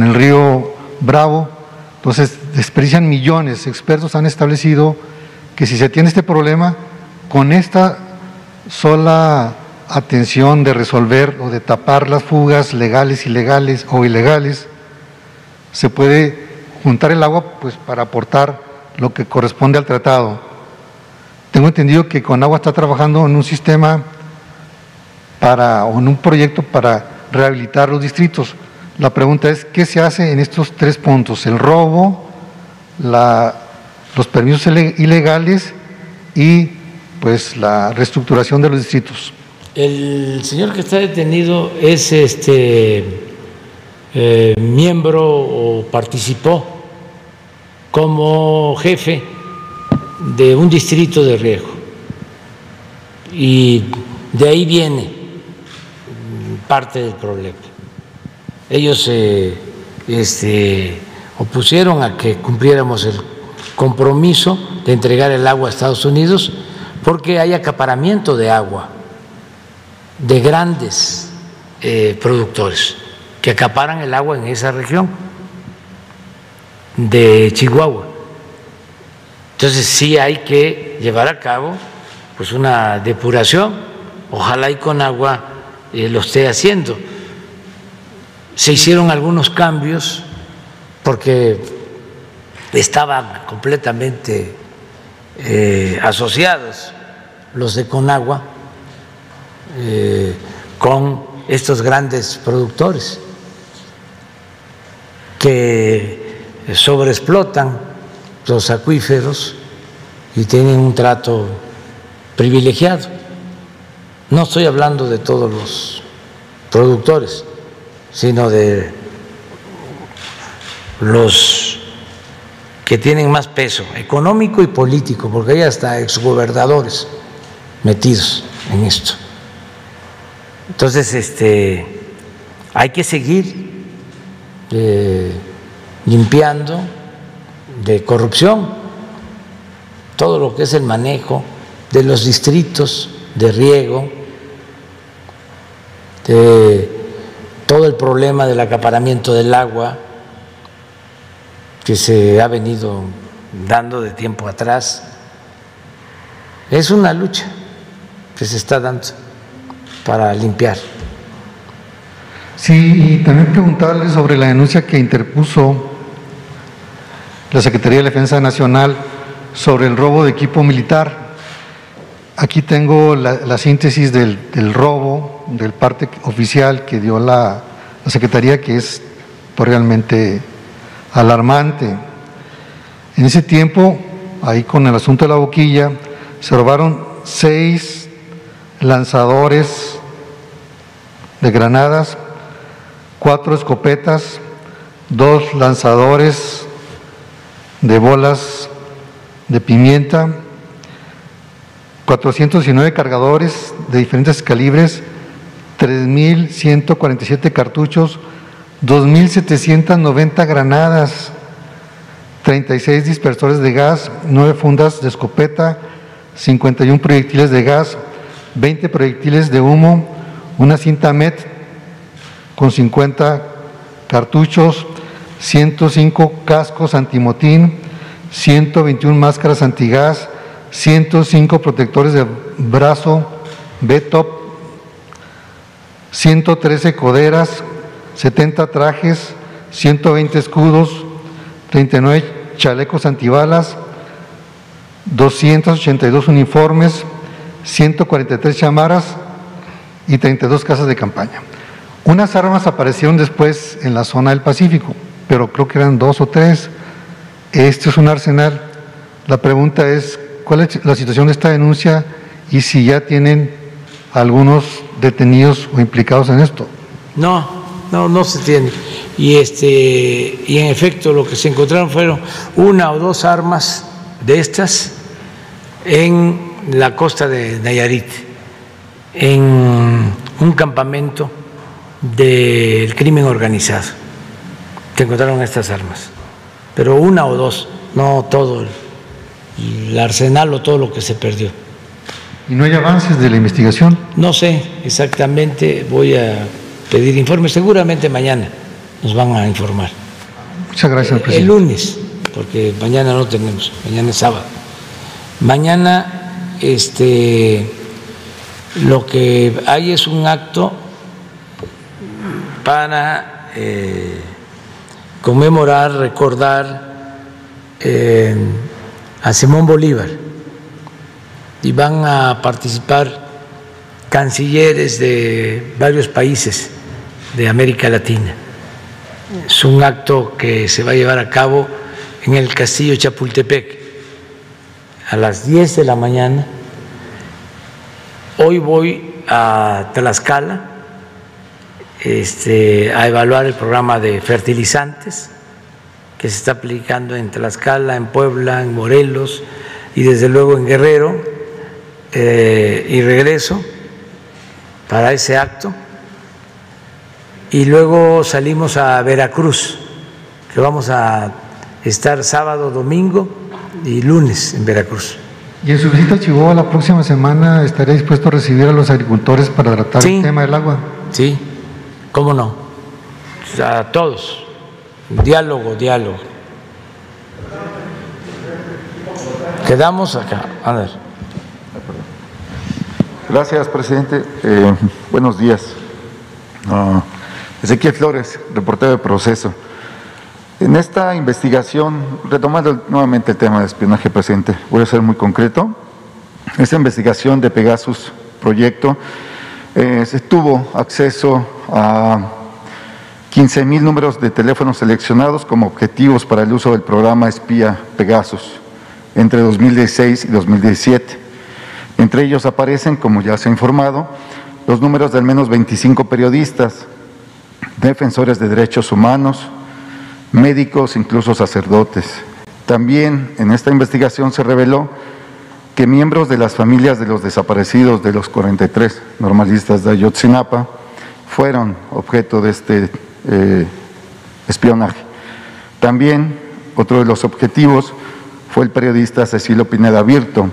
el, río Bravo. Entonces, desperdician millones. Expertos han establecido que si se tiene este problema, con esta sola atención de resolver o de tapar las fugas legales, ilegales o ilegales, se puede juntar el agua pues, para aportar lo que corresponde al tratado. Tengo entendido que Conagua está trabajando en un sistema para, o en un proyecto para rehabilitar los distritos. La pregunta es, ¿qué se hace en estos tres puntos? El robo, los permisos ilegales y pues la reestructuración de los distritos. El señor que está detenido es este eh, miembro o participó como jefe de un distrito de riesgo. Y de ahí viene parte del problema. Ellos se este, opusieron a que cumpliéramos el compromiso de entregar el agua a Estados Unidos porque hay acaparamiento de agua de grandes eh, productores que acaparan el agua en esa región de Chihuahua. Entonces sí hay que llevar a cabo pues una depuración, ojalá y con agua eh, lo esté haciendo se hicieron algunos cambios porque estaban completamente eh, asociados los de Conagua. Eh, con estos grandes productores que sobreexplotan los acuíferos y tienen un trato privilegiado. No estoy hablando de todos los productores, sino de los que tienen más peso económico y político, porque hay hasta exgobernadores metidos en esto. Entonces, este, hay que seguir eh, limpiando de corrupción todo lo que es el manejo de los distritos de riego, de todo el problema del acaparamiento del agua que se ha venido dando de tiempo atrás. Es una lucha que se está dando para limpiar. Sí, y también preguntarle sobre la denuncia que interpuso la Secretaría de Defensa Nacional sobre el robo de equipo militar. Aquí tengo la, síntesis del, robo, del parte oficial que dio la, Secretaría, que es pues, realmente alarmante. En ese tiempo, ahí con el asunto de la boquilla, se robaron seis lanzadores de granadas, cuatro escopetas, dos lanzadores de bolas de pimienta, 419 cargadores de diferentes calibres, 3.147 cartuchos, 2.790 granadas, 36 dispersores de gas, 9 fundas de escopeta, 51 proyectiles de gas, 20 proyectiles de humo, una cinta MET con 50 cartuchos, 105 cascos antimotín, 121 máscaras antigás, 105 protectores de brazo B-top, 113 coderas, 70 trajes, 120 escudos, 39 chalecos antibalas, 282 uniformes, 143 chamaras y 32 casas de campaña. Unas armas aparecieron después en la zona del Pacífico, pero creo que eran dos o tres. Este es un arsenal. La pregunta es, ¿cuál es la situación de esta denuncia y si ya tienen algunos detenidos o implicados en esto? No, no, no se tiene. Y, este, y en efecto lo que se encontraron fueron una o dos armas de estas en la costa de Nayarit, en un campamento del crimen organizado. Se encontraron estas armas, pero una o dos, no todo el arsenal o todo lo que se perdió. ¿Y no hay avances de la investigación? No sé exactamente, voy a pedir informes, seguramente mañana nos van a informar. Muchas gracias, presidente. El lunes, porque mañana no tenemos, mañana es sábado. Mañana este, lo que hay es un acto para eh, conmemorar, recordar eh, a Simón Bolívar y van a participar cancilleres de varios países de América Latina. Es un acto que se va a llevar a cabo en el Castillo Chapultepec a las 10 de la mañana. Hoy voy a Tlaxcala este, a evaluar el programa de fertilizantes que se está aplicando en Tlaxcala, en Puebla, en Morelos y desde luego en Guerrero. Eh, y regreso para ese acto y luego salimos a Veracruz, que vamos a estar sábado, domingo y lunes en Veracruz. ¿Y en su visita a Chihuahua la próxima semana estaría dispuesto a recibir a los agricultores para tratar el tema del agua? Sí, cómo no. A todos. Diálogo, diálogo. Quedamos acá. A ver. Gracias, presidente. Eh, buenos días. Uh, Ezequiel Flores, reportero de proceso. En esta investigación, retomando nuevamente el tema de espionaje, presidente, voy a ser muy concreto. Esta investigación de Pegasus Proyecto eh, se tuvo acceso a 15 mil números de teléfonos seleccionados como objetivos para el uso del programa Espía Pegasus entre 2016 y 2017. Entre ellos aparecen, como ya se ha informado, los números de al menos 25 periodistas, defensores de derechos humanos, médicos, incluso sacerdotes. También en esta investigación se reveló que miembros de las familias de los desaparecidos de los 43 normalistas de Ayotzinapa fueron objeto de este eh, espionaje. También otro de los objetivos fue el periodista Cecilio Pineda Virto,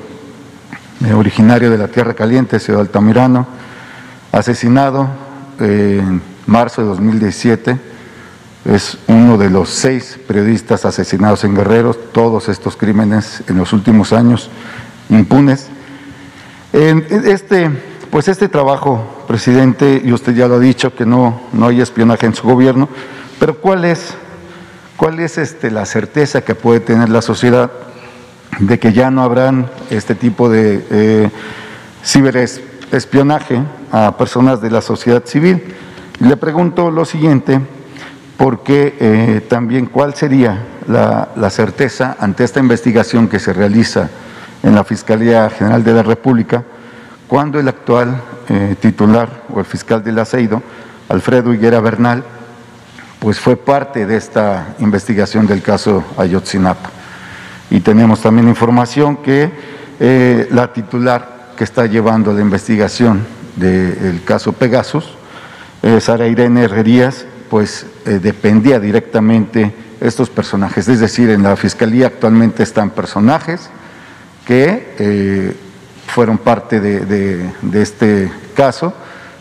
eh, originario de la Tierra Caliente, Ciudad Altamirano, asesinado en marzo de 2017. Es uno de los seis periodistas asesinados en Guerrero, todos estos crímenes en los últimos años impunes. Este, pues este trabajo, presidente, y usted ya lo ha dicho, que no, no hay espionaje en su gobierno, pero ¿cuál es, cuál es este, la certeza que puede tener la sociedad de que ya no habrán este tipo de eh, ciberespionaje a personas de la sociedad civil. Le pregunto lo siguiente, porque eh, también cuál sería la, certeza ante esta investigación que se realiza en la Fiscalía General de la República, cuando el actual eh, titular o el fiscal del aceido, Alfredo Higuera Bernal, pues fue parte de esta investigación del caso Ayotzinapa. Y tenemos también información que eh, la titular que está llevando la investigación del caso Pegasus, Sara Irene Herrerías, pues eh, dependía directamente estos personajes. Es decir, en la Fiscalía actualmente están personajes que fueron parte de, este caso,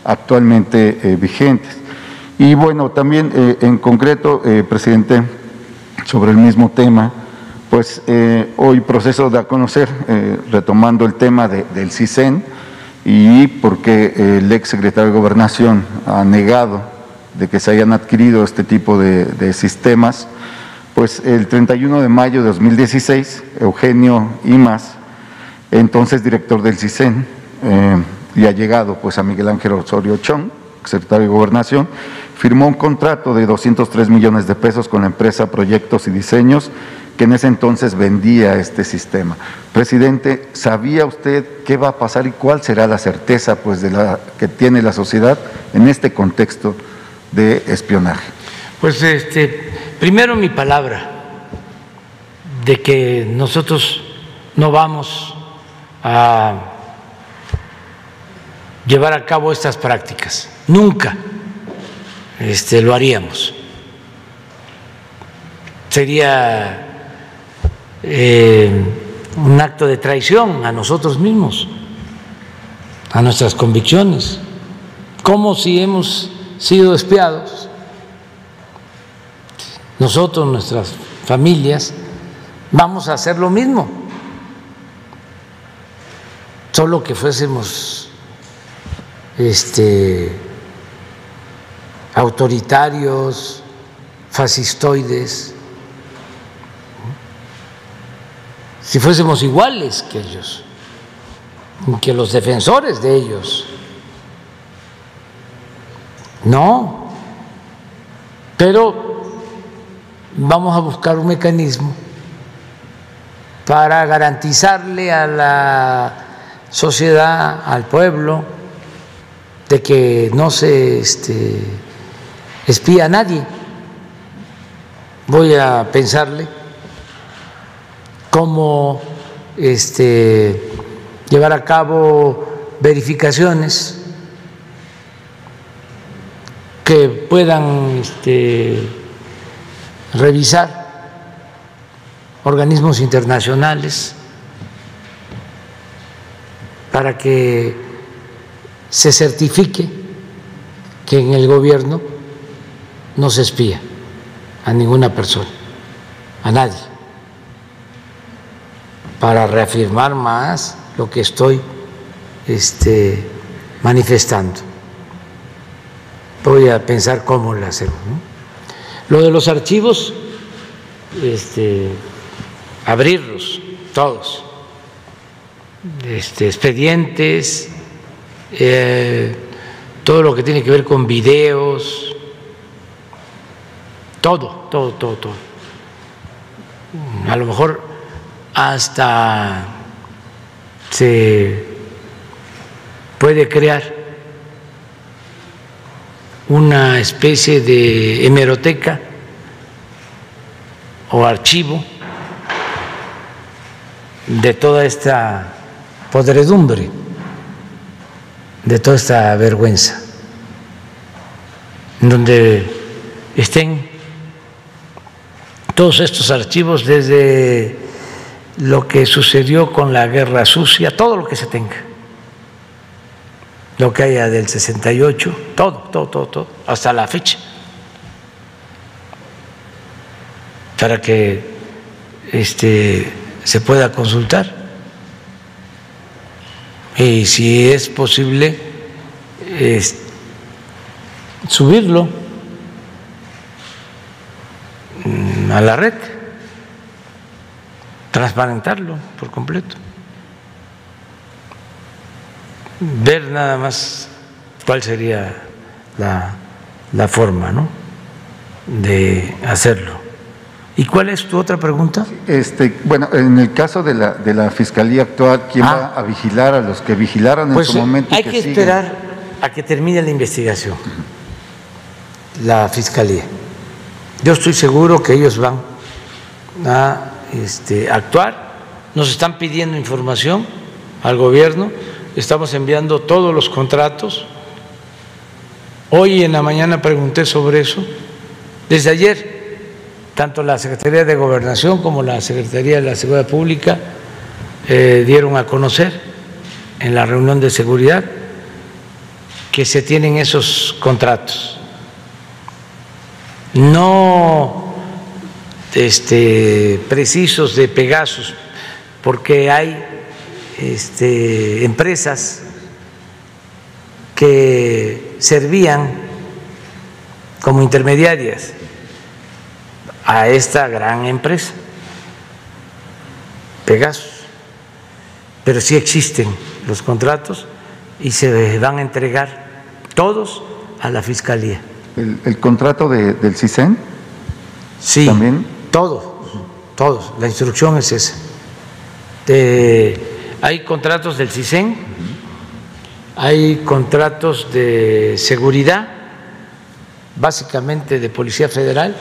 actualmente vigentes. Y bueno, también en concreto, presidente, sobre el mismo tema, pues eh, hoy proceso de conocer, eh, retomando el tema del CISEN y porque el ex secretario de Gobernación ha negado de que se hayan adquirido este tipo de, sistemas, pues el 31 de mayo de 2016, Eugenio Imas, entonces director del CISEN, eh, y ha llegado pues a Miguel Ángel Osorio Chong, secretario de Gobernación, firmó un contrato de 203 millones de pesos con la empresa Proyectos y Diseños que en ese entonces vendía este sistema. Presidente, ¿sabía usted qué va a pasar y cuál será la certeza pues, de la, que tiene la sociedad en este contexto de espionaje? Pues este, primero mi palabra de que nosotros no vamos a llevar a cabo estas prácticas. Nunca este, lo haríamos. Sería eh, un acto de traición a nosotros mismos, a nuestras convicciones, como si hemos sido espiados, nosotros, nuestras familias, vamos a hacer lo mismo, solo que fuésemos este, autoritarios, fascistoides, si fuésemos iguales que ellos, que los defensores de ellos. No, pero vamos a buscar un mecanismo para garantizarle a la sociedad, al pueblo, de que no se este, espía a nadie. Voy a pensarle cómo este, llevar a cabo verificaciones que puedan este, revisar organismos internacionales para que se certifique que en el gobierno no se espía a ninguna persona, a nadie para reafirmar más lo que estoy este, manifestando. Voy a pensar cómo lo hacemos. Lo de los archivos, este, abrirlos todos, este, expedientes, eh, todo lo que tiene que ver con videos, todo, todo, todo, todo. A lo mejor hasta se puede crear una especie de hemeroteca o archivo de toda esta podredumbre, de toda esta vergüenza, en donde estén todos estos archivos desde lo que sucedió con la guerra sucia, todo lo que se tenga, lo que haya del 68, todo, todo, todo, todo, hasta la fecha, para que este, se pueda consultar. Y si es posible, subirlo a la red transparentarlo por completo, ver nada más cuál sería la, forma ¿no? de hacerlo. ¿Y cuál es tu otra pregunta? Este, bueno, en el caso de la, de la fiscalía actual, ¿quién Ah. va a vigilar a los que vigilaron en Pues su momento? hay que, siguen? esperar a que termine la investigación, la fiscalía. Yo estoy seguro que ellos van a este, actuar. Nos están pidiendo información al gobierno, estamos enviando todos los contratos. Hoy en la mañana pregunté sobre eso. Desde ayer, tanto la Secretaría de Gobernación como la Secretaría de la Seguridad Pública eh, dieron a conocer en la reunión de seguridad que se tienen esos contratos. No este, precisos de Pegasus, porque hay este, empresas que servían como intermediarias a esta gran empresa, Pegasus. Pero sí existen los contratos y se van a entregar todos a la Fiscalía. ¿El, el contrato de- del CISEN? Sí, También. todo, todos. La instrucción es esa. De- hay contratos del CISEN, hay contratos de seguridad, básicamente de Policía Federal.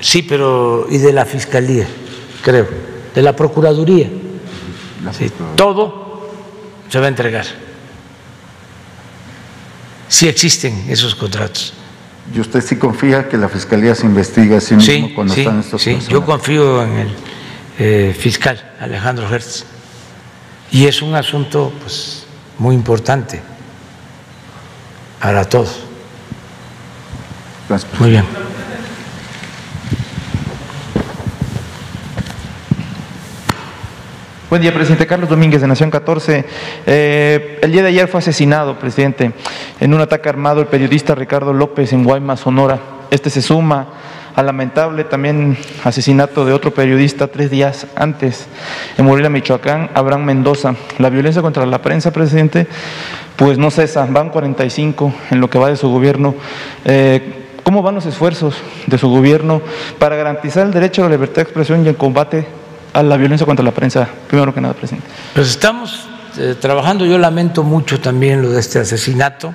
Sí, pero y de la Fiscalía, creo, de la Procuraduría. Sí, todo se va a entregar. Sí existen esos contratos. ¿Y usted sí confía que la fiscalía se investiga a sí mismo Sí, cuando sí, están estos sí. Yo confío en el eh, fiscal Alejandro Hertz. Y es un asunto pues, muy importante para todos. Gracias, Muy bien. Buen día, presidente. Carlos Domínguez, de Nación 14. Eh, el día de ayer fue asesinado, presidente, en un ataque armado el periodista Ricardo López en Guaymas, Sonora. Este se suma al lamentable también asesinato de otro periodista tres días antes en Morelia, Michoacán, Abraham Mendoza. La violencia contra la prensa, presidente, pues no cesa. Van 45 en lo que va de su gobierno. Eh, ¿Cómo van los esfuerzos de su gobierno para garantizar el derecho a la libertad de expresión y el combate a la violencia contra la prensa? Primero que nada, presidente. Pues estamos eh, trabajando. Yo lamento mucho también lo de este asesinato.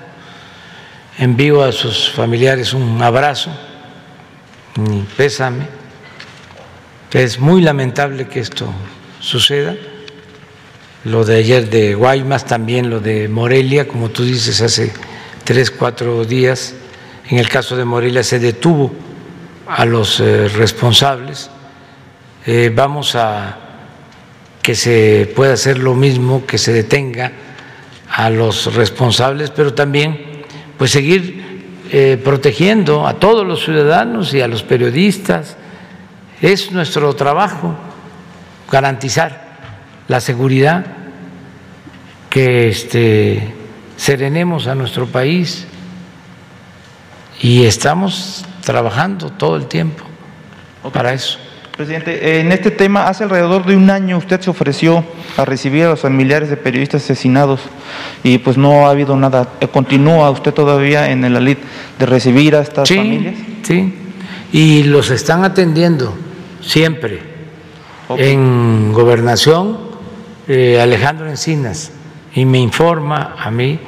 Envío a sus familiares un abrazo, mi pésame. Es muy lamentable que esto suceda. Lo de ayer de Guaymas, también lo de Morelia, como tú dices, hace tres, cuatro días. En el caso de Morelia se detuvo a los eh, responsables. Eh, vamos a que se pueda hacer lo mismo, que se detenga a los responsables, pero también pues seguir eh, protegiendo a todos los ciudadanos y a los periodistas. Es nuestro trabajo garantizar la seguridad, que este, serenemos a nuestro país y estamos trabajando todo el tiempo para eso. Presidente, en este tema, hace alrededor de un año usted se ofreció a recibir a los familiares de periodistas asesinados y pues no ha habido nada. ¿Continúa usted todavía en el lid de recibir a estas familias? Sí, y los están atendiendo siempre. En gobernación, eh, Alejandro Encinas, y me informa a mí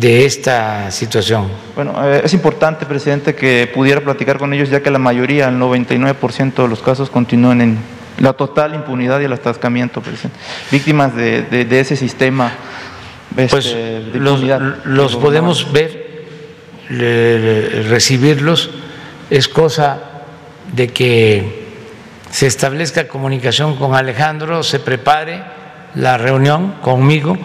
de esta situación. Bueno, eh, es importante, presidente, que pudiera platicar con ellos, ya que la mayoría, el 99% de los casos continúan en la total impunidad y el atascamiento, presidente. Víctimas de, ese sistema. Este, pues los, los podemos ver, recibirlos, es cosa de que se establezca comunicación con Alejandro, se prepare la reunión conmigo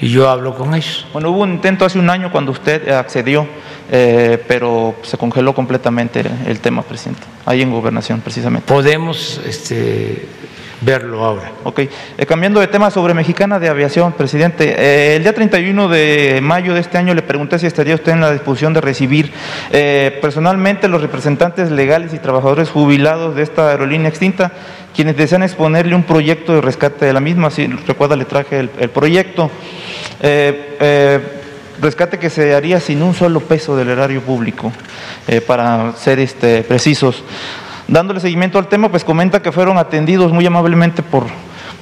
y yo hablo con ellos. Bueno, hubo un intento hace un año cuando usted accedió, eh, pero se congeló completamente el tema, presidente, ahí en gobernación precisamente. Podemos este, verlo ahora. Ok, eh, cambiando de tema sobre Mexicana de Aviación, presidente, eh, el día 31 de mayo de este año le pregunté si estaría usted en la disposición de recibir personalmente los representantes legales y trabajadores jubilados de esta aerolínea extinta, quienes desean exponerle un proyecto de rescate de la misma, si recuerda le traje el, proyecto. Eh, eh, rescate que se haría sin un solo peso del erario público, eh, para ser este, precisos. Dándole seguimiento al tema, pues comenta que fueron atendidos muy amablemente por,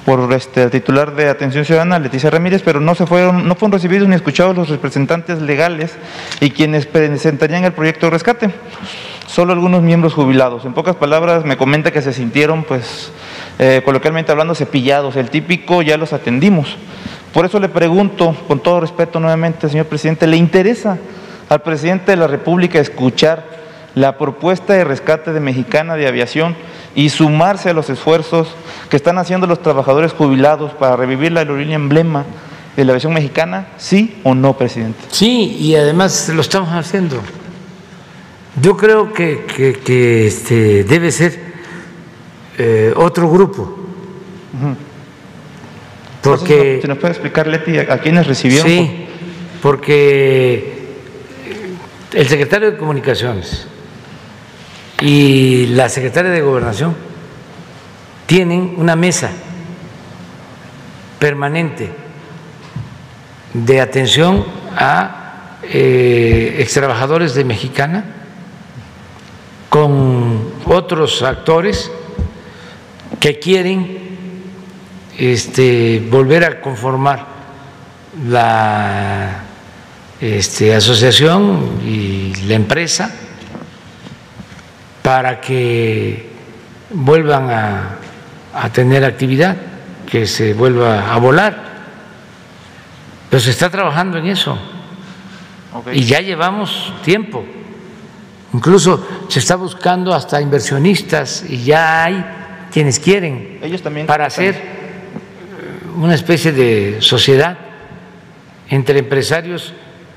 por este, el titular de Atención Ciudadana, Leticia Ramírez, pero no, se fueron, no fueron recibidos ni escuchados los representantes legales y quienes presentarían el proyecto de rescate. Solo algunos miembros jubilados. En pocas palabras, me comenta que se sintieron, pues, coloquialmente hablando, cepillados. El típico ya los atendimos. Por eso le pregunto, con todo respeto nuevamente, señor presidente, ¿le interesa al presidente de la República escuchar la propuesta de rescate de Mexicana de Aviación y sumarse a los esfuerzos que están haciendo los trabajadores jubilados para revivir la aerolínea emblema de la aviación mexicana? ¿Sí o no, presidente? Sí, y además lo estamos haciendo. Yo creo que, este, debe ser eh, otro grupo. Porque, ¿Se nos puede explicar, Leti, a, quiénes recibieron? Sí, porque el secretario de Comunicaciones y la secretaria de Gobernación tienen una mesa permanente de atención a eh, extrabajadores de Mexicana con otros actores que quieren este, volver a conformar la este, asociación y la empresa para que vuelvan a, tener actividad, que se vuelva a volar. Pero se está trabajando en eso. Y ya llevamos tiempo. Incluso se está buscando hasta inversionistas y ya hay quienes quieren Ellos también para hacer una especie de sociedad entre empresarios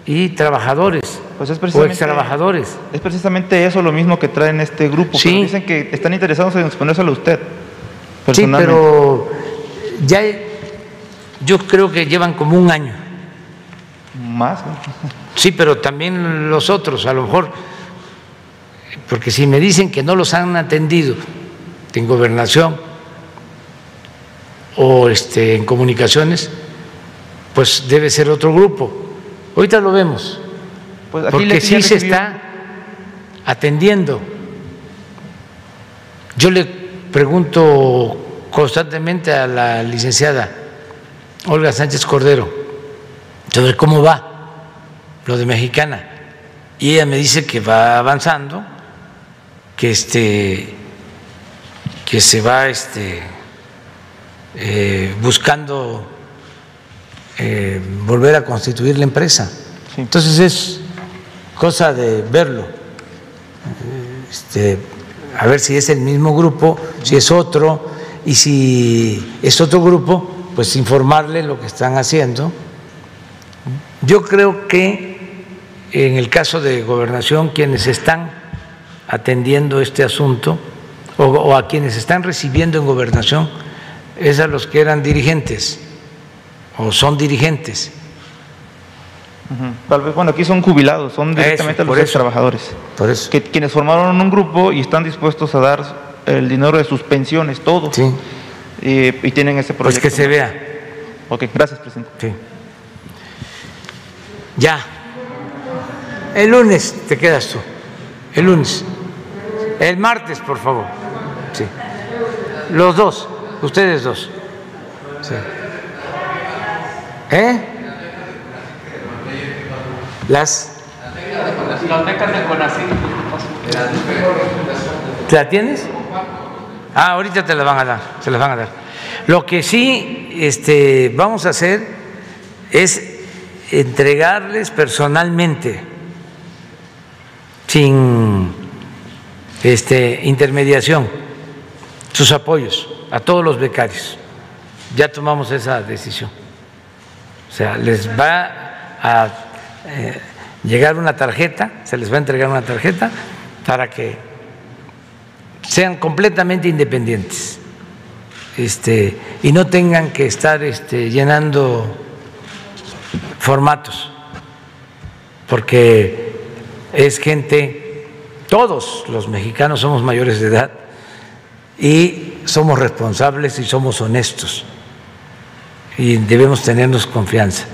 y trabajadores pues es o ex trabajadores. Es precisamente eso lo mismo que traen este grupo. Sí. dicen que están interesados en exponérselo a usted. Sí, pero ya yo creo que llevan como un año. Más. Sí, pero también los otros, a lo mejor, porque si me dicen que no los han atendido en gobernación, o este, en comunicaciones, pues debe ser otro grupo. Ahorita lo vemos, pues porque sí se está atendiendo. Yo le pregunto constantemente a la licenciada Olga Sánchez Cordero sobre cómo va lo de Mexicana y ella me dice que va avanzando, que este que se va este eh, buscando eh, volver a constituir la empresa. Entonces es cosa de verlo, este, a ver si es el mismo grupo, si es otro, y si es otro grupo, pues informarle lo que están haciendo. Yo creo que en el caso de gobernación, quienes están atendiendo este asunto o a quienes están recibiendo en gobernación, es a los que eran dirigentes o son dirigentes. Tal vez, bueno, aquí son jubilados, son directamente los trabajadores. Por eso. Que, quienes formaron un grupo y están dispuestos a dar el dinero de sus pensiones, todo. Sí. Y, y tienen ese Pues proyecto. que se vea. Ok, gracias, presidente. Sí. Ya. El lunes te quedas tú. El lunes. El martes, por favor. Sí. Los dos. Ustedes dos. Sí. ¿Eh? Las. ¿La tienes? Ah, ahorita te la van a dar, se las van a dar. Lo que sí este, vamos a hacer es entregarles personalmente, sin este, intermediación, sus apoyos a todos los becarios. Ya tomamos esa decisión. O sea, les va a eh, llegar una tarjeta, se les va a entregar una tarjeta para que sean completamente independientes este, y no tengan que estar este, llenando formatos, porque es gente, todos los mexicanos somos mayores de edad y somos responsables y somos honestos y debemos tenernos confianza.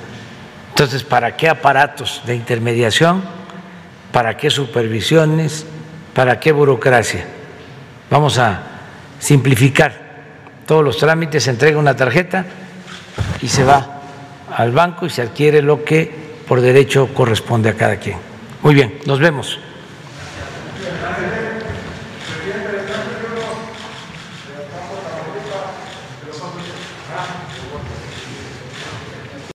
Entonces, ¿para qué aparatos de intermediación? ¿Para qué supervisiones? ¿Para qué burocracia? Vamos a simplificar todos los trámites, se entrega una tarjeta y se va al banco y se adquiere lo que por derecho corresponde a cada quien. Muy bien, nos vemos.